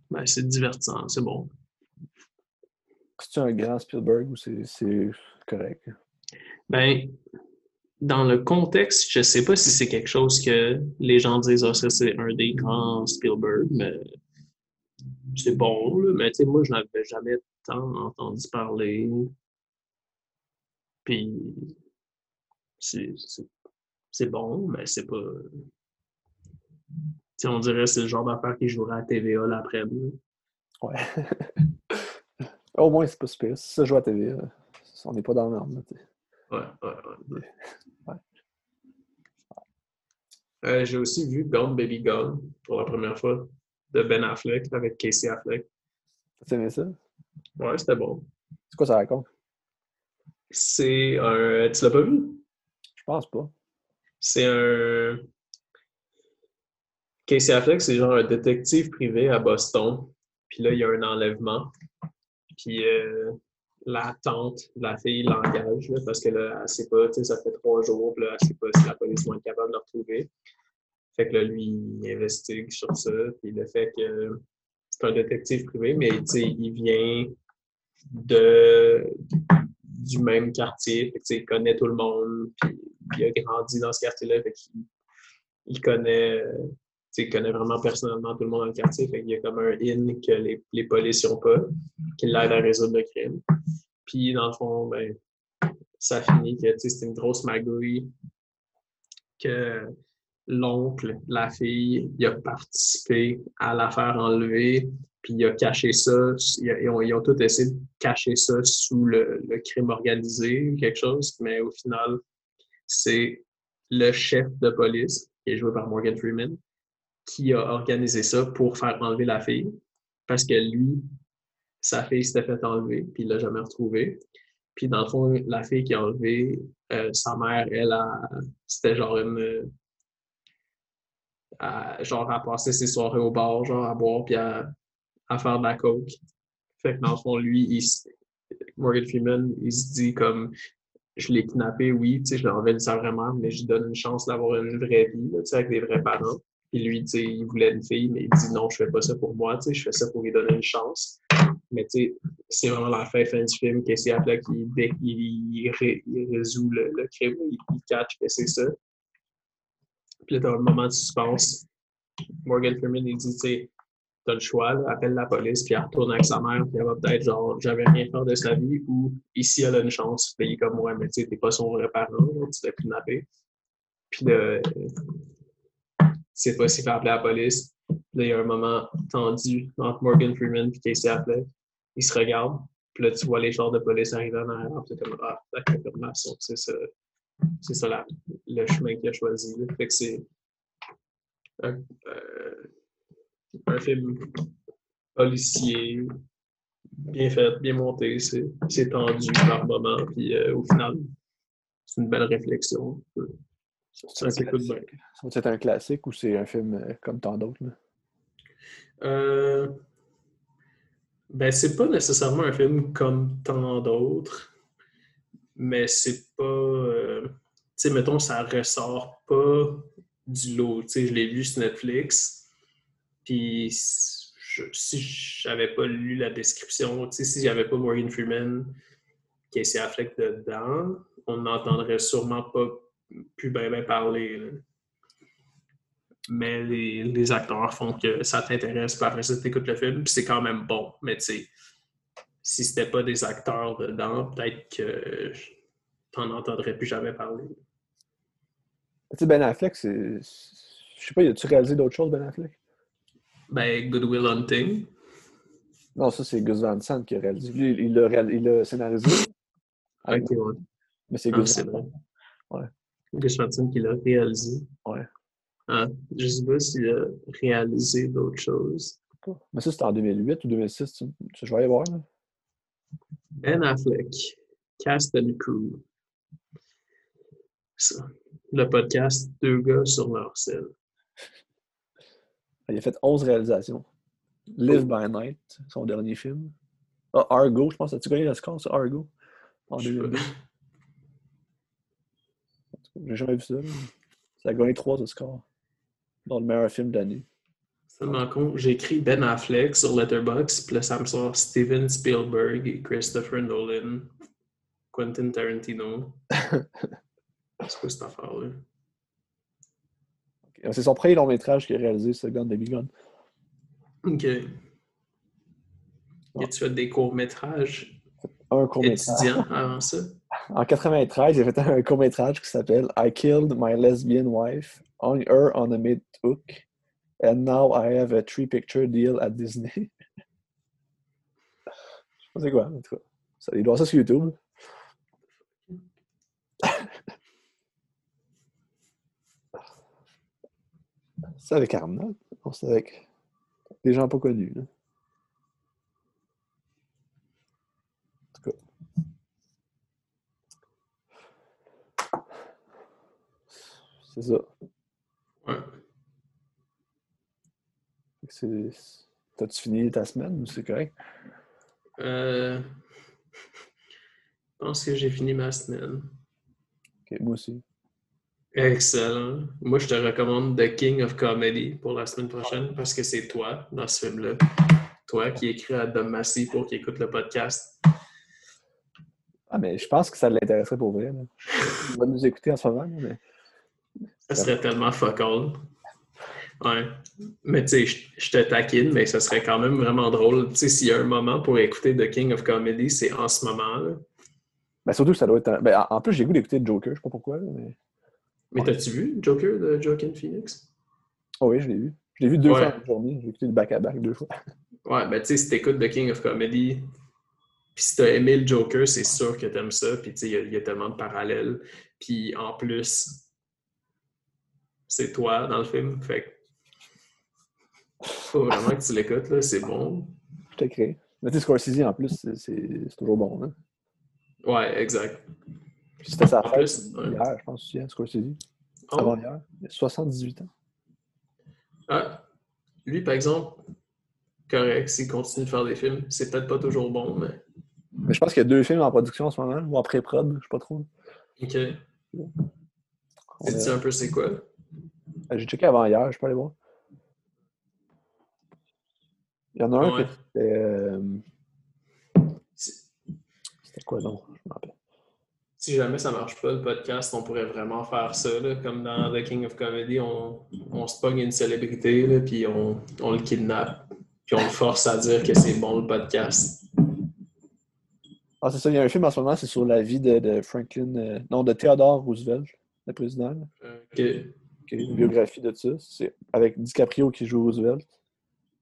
A: Ben, c'est divertissant, c'est bon.
B: C'est un grand Spielberg ou c'est correct?
A: Ben, dans le contexte, je sais pas si c'est quelque chose que les gens disent, ah, ça c'est un des grands Spielberg, mais c'est bon, là. mais tu sais, moi, je n'avais jamais tant entendu parler. Puis, c'est bon, mais c'est pas. on dirait que c'est le genre d'affaire qui jouerait à TVA l'après-midi.
B: Ouais. Au moins, c'est pas super. Si ça joue à TVA, on n'est pas dans l'arme.
A: Ouais, ouais, ouais. ouais. Euh, J'ai aussi vu Gone Baby Gone pour la première fois de Ben Affleck avec Casey Affleck.
B: Tu aimé ça?
A: Ouais, c'était bon.
B: C'est quoi ça raconte?
A: C'est un. Tu l'as pas vu?
B: Je pense pas.
A: C'est un. Casey Affleck, c'est genre un détective privé à Boston. Puis là, il y a un enlèvement. Puis euh, la tante la fille l'engage parce que là, elle sait pas, tu sais, ça fait trois jours, puis là, elle sait pas si la police va être capable de le retrouver. Fait que là, lui, il investigue sur ça. Puis le fait que c'est un détective privé, mais il vient de du même quartier. Il connaît tout le monde. Puis il a grandi dans ce quartier-là. Fait qu'il il connaît, il connaît vraiment personnellement tout le monde dans le quartier. Fait qu'il y a comme un in que les, les policiers n'ont pas, qui l'aide à résoudre le crime. Puis dans le fond, ben, ça finit que c'est une grosse magouille que l'oncle, la fille, il a participé à l'affaire enlevée, puis il a caché ça. Ils ont, tous essayé de cacher ça sous le, crime organisé, quelque chose, mais au final, c'est le chef de police, qui est joué par Morgan Freeman, qui a organisé ça pour faire enlever la fille, parce que lui, sa fille s'était fait enlever, puis il l'a jamais retrouvée. Puis dans le fond, la fille qui a enlevé, euh, sa mère, elle, a, c'était genre une, à, genre à passer ses soirées au bar, genre à boire puis à, faire de la coke. Fait que dans le fond, lui, Morgan Freeman, il se dit comme je l'ai kidnappé, oui, tu sais, je l'ai enlevé ça vraiment, mais je lui donne une chance d'avoir une vraie vie, tu sais, avec des vrais parents. Puis lui, tu il voulait une fille, mais il dit non, je fais pas ça pour moi, tu sais, je fais ça pour lui donner une chance. Mais tu sais, c'est vraiment la fin, fin du film, que c'est après qu'il il, il, résout le, le crime, il, il catch que c'est ça. Puis là, dans le moment de suspense, Morgan Freeman, il dit, tu sais, t'as le choix, appelle la police, puis elle retourne avec sa mère, puis elle va peut-être, genre, j'avais rien faire de sa vie, ou ici, elle a une chance. Puis comme, ouais, mais tu sais, t'es pas son vrai parent, tu t'es kidnappé. Puis là, c'est pas s'il fait appeler la police. Là, il y a un moment tendu entre Morgan Freeman et Casey Affleck. Ils se regardent, puis là, tu vois les genres de police arriver en arrière, puis comme, ah, la confirmation, c'est ça c'est ça le chemin qu'il a choisi. Fait que c'est un, euh, film policier, bien fait, bien monté, c'est tendu par moment, puis euh, au final, c'est une belle réflexion.
B: Ça C'est un classique ou c'est un film euh, comme tant d'autres?
A: Euh, ben, c'est pas nécessairement un film comme tant d'autres mais c'est pas. Euh, tu sais, mettons, ça ressort pas du lot. Tu sais, je l'ai vu sur Netflix. Puis si j'avais pas lu la description, tu sais, si j'avais pas Morgan Freeman, Casey Affleck dedans, on n'entendrait sûrement pas plus bien parler. Mais les, les, acteurs font que ça t'intéresse, pas après ça, t'écoutes le film, puis c'est quand même bon. Mais tu sais, si c'était pas des acteurs dedans, peut-être que t'en entendrais plus jamais parler.
B: Tu sais, Ben Affleck, c'est. Je sais pas, as-tu réalisé d'autres choses, Ben Affleck?
A: Ben, Good Will Hunting.
B: Non, ça, c'est Gus Van Sant qui a réalisé. Lui, il l'a réal... scénarisé.
A: Ok, ouais.
B: Mais c'est
A: Ah,
B: Gus Van. Sant. Ouais.
A: Gus Van Sant qui l'a réalisé.
B: Ouais.
A: Ah, je sais pas s'il a réalisé d'autres choses.
B: Mais ça, c'était en 2008 ou 2006. Tu... tu- Je vais aller voir. Là.
A: Ben Affleck, Cast and Crew. Ça. Le podcast Deux gars sur leur selle.
B: Il a fait 11 réalisations. Live by Night, son dernier film. Ah, Argo, je pense. As-tu gagné le score, ça, Argo? En
A: Je sais pas.
B: 2002. J'ai jamais vu ça. là. Ça a gagné 3 Oscars. Dans le meilleur film d'année.
A: Seulement con, j'ai écrit Ben Affleck sur Letterboxd, puis là, ça me sort Steven Spielberg Christopher Nolan, Quentin Tarantino. C'est quoi cette affaire-là?
B: C'est son premier long métrage qu'il a réalisé, ce Gun Baby Gun.
A: Ok. Et tu fait des courts-métrages?
B: Un court métrage.
A: étudiants avant ça?
B: En 93, il a fait un court métrage qui s'appelle I Killed My Lesbian Wife on Her on a Mid Hook and Now I Have a Three Picture Deal at Disney. Je sais quoi, en tout cas? Ça, il doit ça sur YouTube. C'est avec Arnold? Non, c'est avec des gens pas connus. En tout cas. C'est ça.
A: Ouais.
B: T'as-tu fini ta semaine ou c'est correct?
A: Euh, Je pense que j'ai fini ma semaine.
B: Ok, moi aussi.
A: Excellent. Moi, je te recommande The King of Comedy pour la semaine prochaine parce que c'est toi dans ce film-là. Toi qui écris à Dom Massy pour qu'il écoute le podcast.
B: Ah, mais je pense que ça l'intéresserait pour vrai. là. Il va nous écouter en ce moment. mais...
A: Ça serait tellement fuck all. Ouais. Mais tu sais, je, te taquine, mais ça serait quand même vraiment drôle. Tu sais, s'il y a un moment pour écouter The King of Comedy, c'est en ce moment. Là.
B: Ben, surtout que ça doit être. un- Ben, en- plus, j'ai le goût d'écouter Joker, je sais pas pourquoi. mais...
A: Mais t'as-tu vu Joker de Joaquin Phoenix?
B: Oh oui, je l'ai vu. Je l'ai vu deux
A: Ouais.
B: fois en journée. J'ai écouté du back-à-back deux fois.
A: Ouais, ben tu sais, si t'écoutes The King of Comedy, puis si t'as aimé le Joker, c'est sûr que t'aimes ça, puis tu sais, il y y, a tellement de parallèles. Puis en plus, c'est toi dans le film, fait que faut vraiment que tu l'écoutes, là, c'est bon.
B: Je t'ai créé. Mais tu sais, Scorsese, en plus, c'est- toujours bon. Hein?
A: Ouais, exact.
B: Puis c'était sa fête
A: plus,
B: hier, je pense aussi, hein, Scorsese.
A: Oh,
B: Avant hier. Il a 78 ans.
A: ah, lui, par exemple, correct, s'il continue de faire des films, c'est peut-être pas toujours bon, mais
B: Mais je pense qu'il y a deux films en production en ce moment, ou en pré-prod, je sais pas trop.
A: ok. Tu sais
B: a-
A: un peu c'est quoi?
B: Euh, J'ai checké avant hier, je peux aller voir. Il y en a un
A: Ouais.
B: qui était. euh, C'était quoi donc? Je me rappelle.
A: Si jamais ça marche pas, le podcast, on pourrait vraiment faire ça. là, comme dans The King of Comedy, on, on se pogne une célébrité, là, puis on, on le kidnappe, puis on le force à dire que c'est bon le podcast.
B: Ah, c'est ça, il y a un film en ce moment, c'est sur la vie de, de Franklin. euh, non, de Theodore Roosevelt, le président. là,
A: Ok.
B: qui est une biographie de ça. C'est avec DiCaprio qui joue Roosevelt,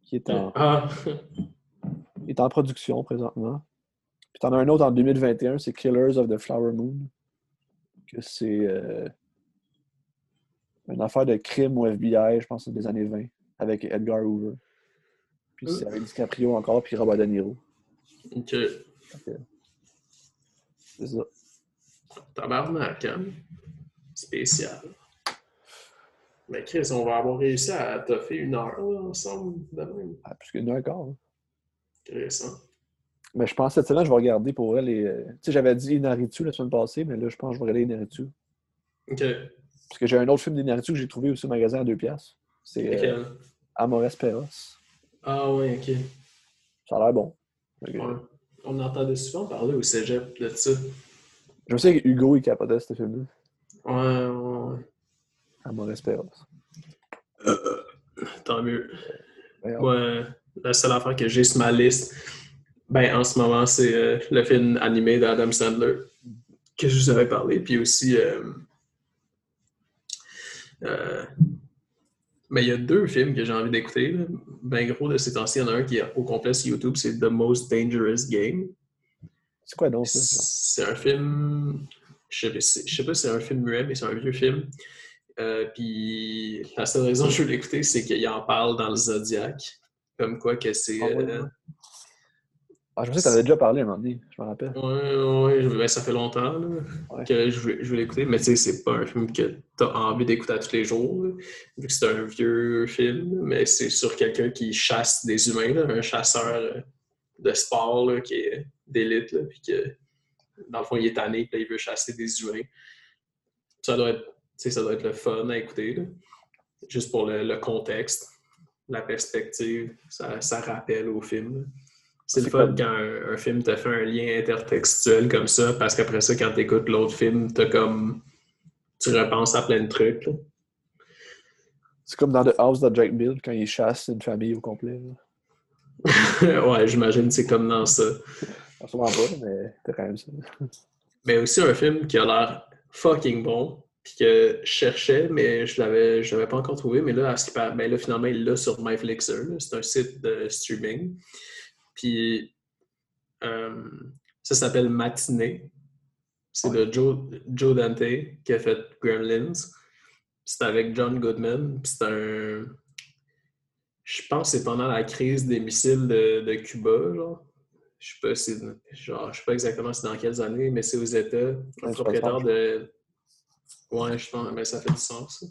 B: qui est en,
A: Ah,
B: est en production présentement. Puis t'en as un autre en 2021, c'est Killers of the Flower Moon. Que c'est euh, une affaire de crime au FBI, je pense des années 20, avec Edgar Hoover. Puis c'est avec DiCaprio encore, puis Robert De Niro.
A: ok.
B: C'est ça.
A: Tabarnak, hein? Spécial. Mais Chris, on va avoir réussi à toffer une heure là, ensemble de même.
B: Ah, plus qu'une heure hein.
A: Intéressant.
B: Mais je pense que cette semaine, je vais regarder pour elle les. euh, Tu sais, j'avais dit Inaritu la semaine passée, mais là, je pense que je vais regarder Inaritu.
A: Ok.
B: Parce que j'ai un autre film d'Inaritu que j'ai trouvé aussi au magasin à deux piastres. C'est euh,
A: Lequel?
B: Amores Perros.
A: Ah ouais, ok.
B: Ça a l'air bon.
A: Ouais. On entendait souvent parler au cégep de ça.
B: Je sais que Hugo, il capotait ce film-là.
A: Ouais, ouais, ouais.
B: Amores Perros.
A: Tant mieux.
B: Ouais,
A: la seule affaire que j'ai sur ma liste, Ben, en ce moment, c'est euh, le film animé d'Adam Sandler que je vous avais parlé. Puis aussi, euh, euh, mais il y a deux films que j'ai envie d'écouter. Ben gros, de ces temps-ci, il y en a un qui est au complet sur YouTube, c'est The Most Dangerous Game.
B: C'est quoi donc ça?
A: C'est un film. Je sais, je sais pas si c'est un film muet, mais c'est un vieux film. Euh, puis la seule raison que je veux l'écouter, c'est qu'il en parle dans le Zodiac. Comme quoi que c'est.
B: Ah ouais,
A: euh.
B: Ah, je pensais que tu avais déjà parlé un moment donné, je me rappelle.
A: Ouais, ouais, je- ben, ça fait longtemps là,
B: Ouais.
A: que je veux, je veux l'écouter, mais tu sais, c'est pas un film que tu as envie d'écouter à tous les jours, là, vu que c'est un vieux film, mais c'est sur quelqu'un qui chasse des humains, là, un chasseur euh, de sport là, qui est d'élite, puis que dans le fond, il est tanné, puis il veut chasser des humains. Ça doit être, sais, ça doit être le fun à écouter, là, juste pour le, le contexte, la perspective, ça, ça rappelle au film. là. C'est le fun quand un, un film te fait un lien intertextuel comme ça, parce qu'après ça, quand tu écoutes l'autre film, t'as comme. Tu repenses à plein de trucs. là.
B: C'est comme dans The House de Jack Bill quand il chasse une famille au complet.
A: ouais, j'imagine que c'est comme dans ça.
B: Sûrement pas, mais c'est quand même ça.
A: Mais aussi un film qui a l'air fucking bon, puis que je cherchais, mais je l'avais, je l'avais pas encore trouvé. Mais là, à ce ben là finalement, il l'a sur MyFlixer. là. C'est un site de streaming. Puis euh, ça s'appelle Matinée. C'est de Joe, Joe Dante qui a fait Gremlins. C'est avec John Goodman. Puis c'est un. Je pense que c'est pendant la crise des missiles de, de Cuba, genre. Je sais pas si genre, je sais pas exactement c'est dans quelles années, mais c'est aux États. Un
B: Ouais,
A: propriétaire de. Ouais, je pense, mais ça fait du sens.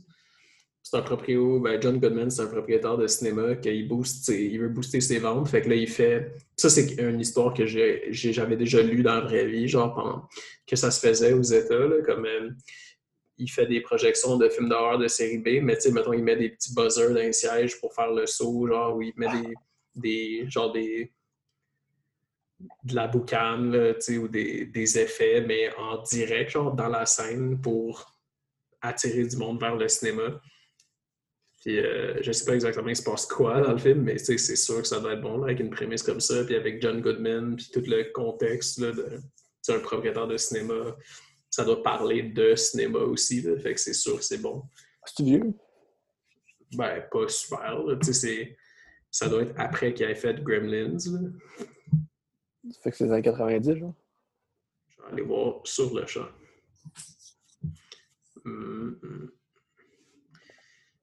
A: C'est un propriétaire, ben John Goodman, c'est un propriétaire de cinéma qui booste, il veut booster ses ventes. Fait que là, il fait. Ça, c'est une histoire que j'avais déjà lue dans la vraie vie, genre pendant que ça se faisait aux États, là, comme euh, il fait des projections de films d'horreur de série B, mais tu sais, mettons, il met des petits buzzers dans les sièges pour faire le saut, genre, où il met des, des genre des de la boucane, tu sais, ou des, des effets, mais en direct, genre, dans la scène pour attirer du monde vers le cinéma. Puis, euh, je sais pas exactement il se passe quoi dans le film, mais c'est sûr que ça doit être bon, là, avec une prémisse comme ça, puis avec John Goodman, puis tout le contexte, là, de c'est un propriétaire de cinéma. Ça doit parler de cinéma aussi, là, fait que c'est sûr que c'est bon.
B: C'est vieux?
A: Ben, pas super, là, tu sais, c'est- ça doit être après qu'il ait fait Gremlins, là.
B: Ça fait que c'est les années 90, genre.
A: Je vais aller voir sur le champ. Hum.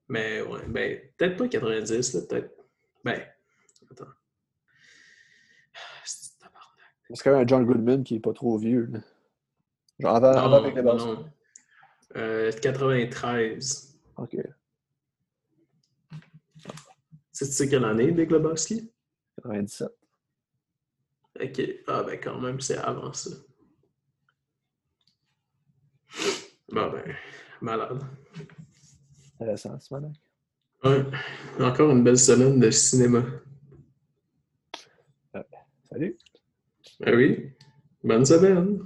A: Mais ouais, ben, peut-être pas 90, là, peut-être. Ben, attends. C'est tabarnak.
B: C'est quand même un John Goodman qui est pas trop vieux. là. Genre avant, avant avec les
A: Non,
B: Lebowski.
A: non. Euh, 93.
B: Ok.
A: Tu sais, tu sais quelle année, Big Lebowski?
B: 97.
A: Ok. Ah, ben, quand même, c'est avant ça. Bon, ben, malade.
B: Intéressant, ce.
A: Ouais. Encore une belle semaine de cinéma.
B: Salut.
A: Ah oui. Bonne semaine.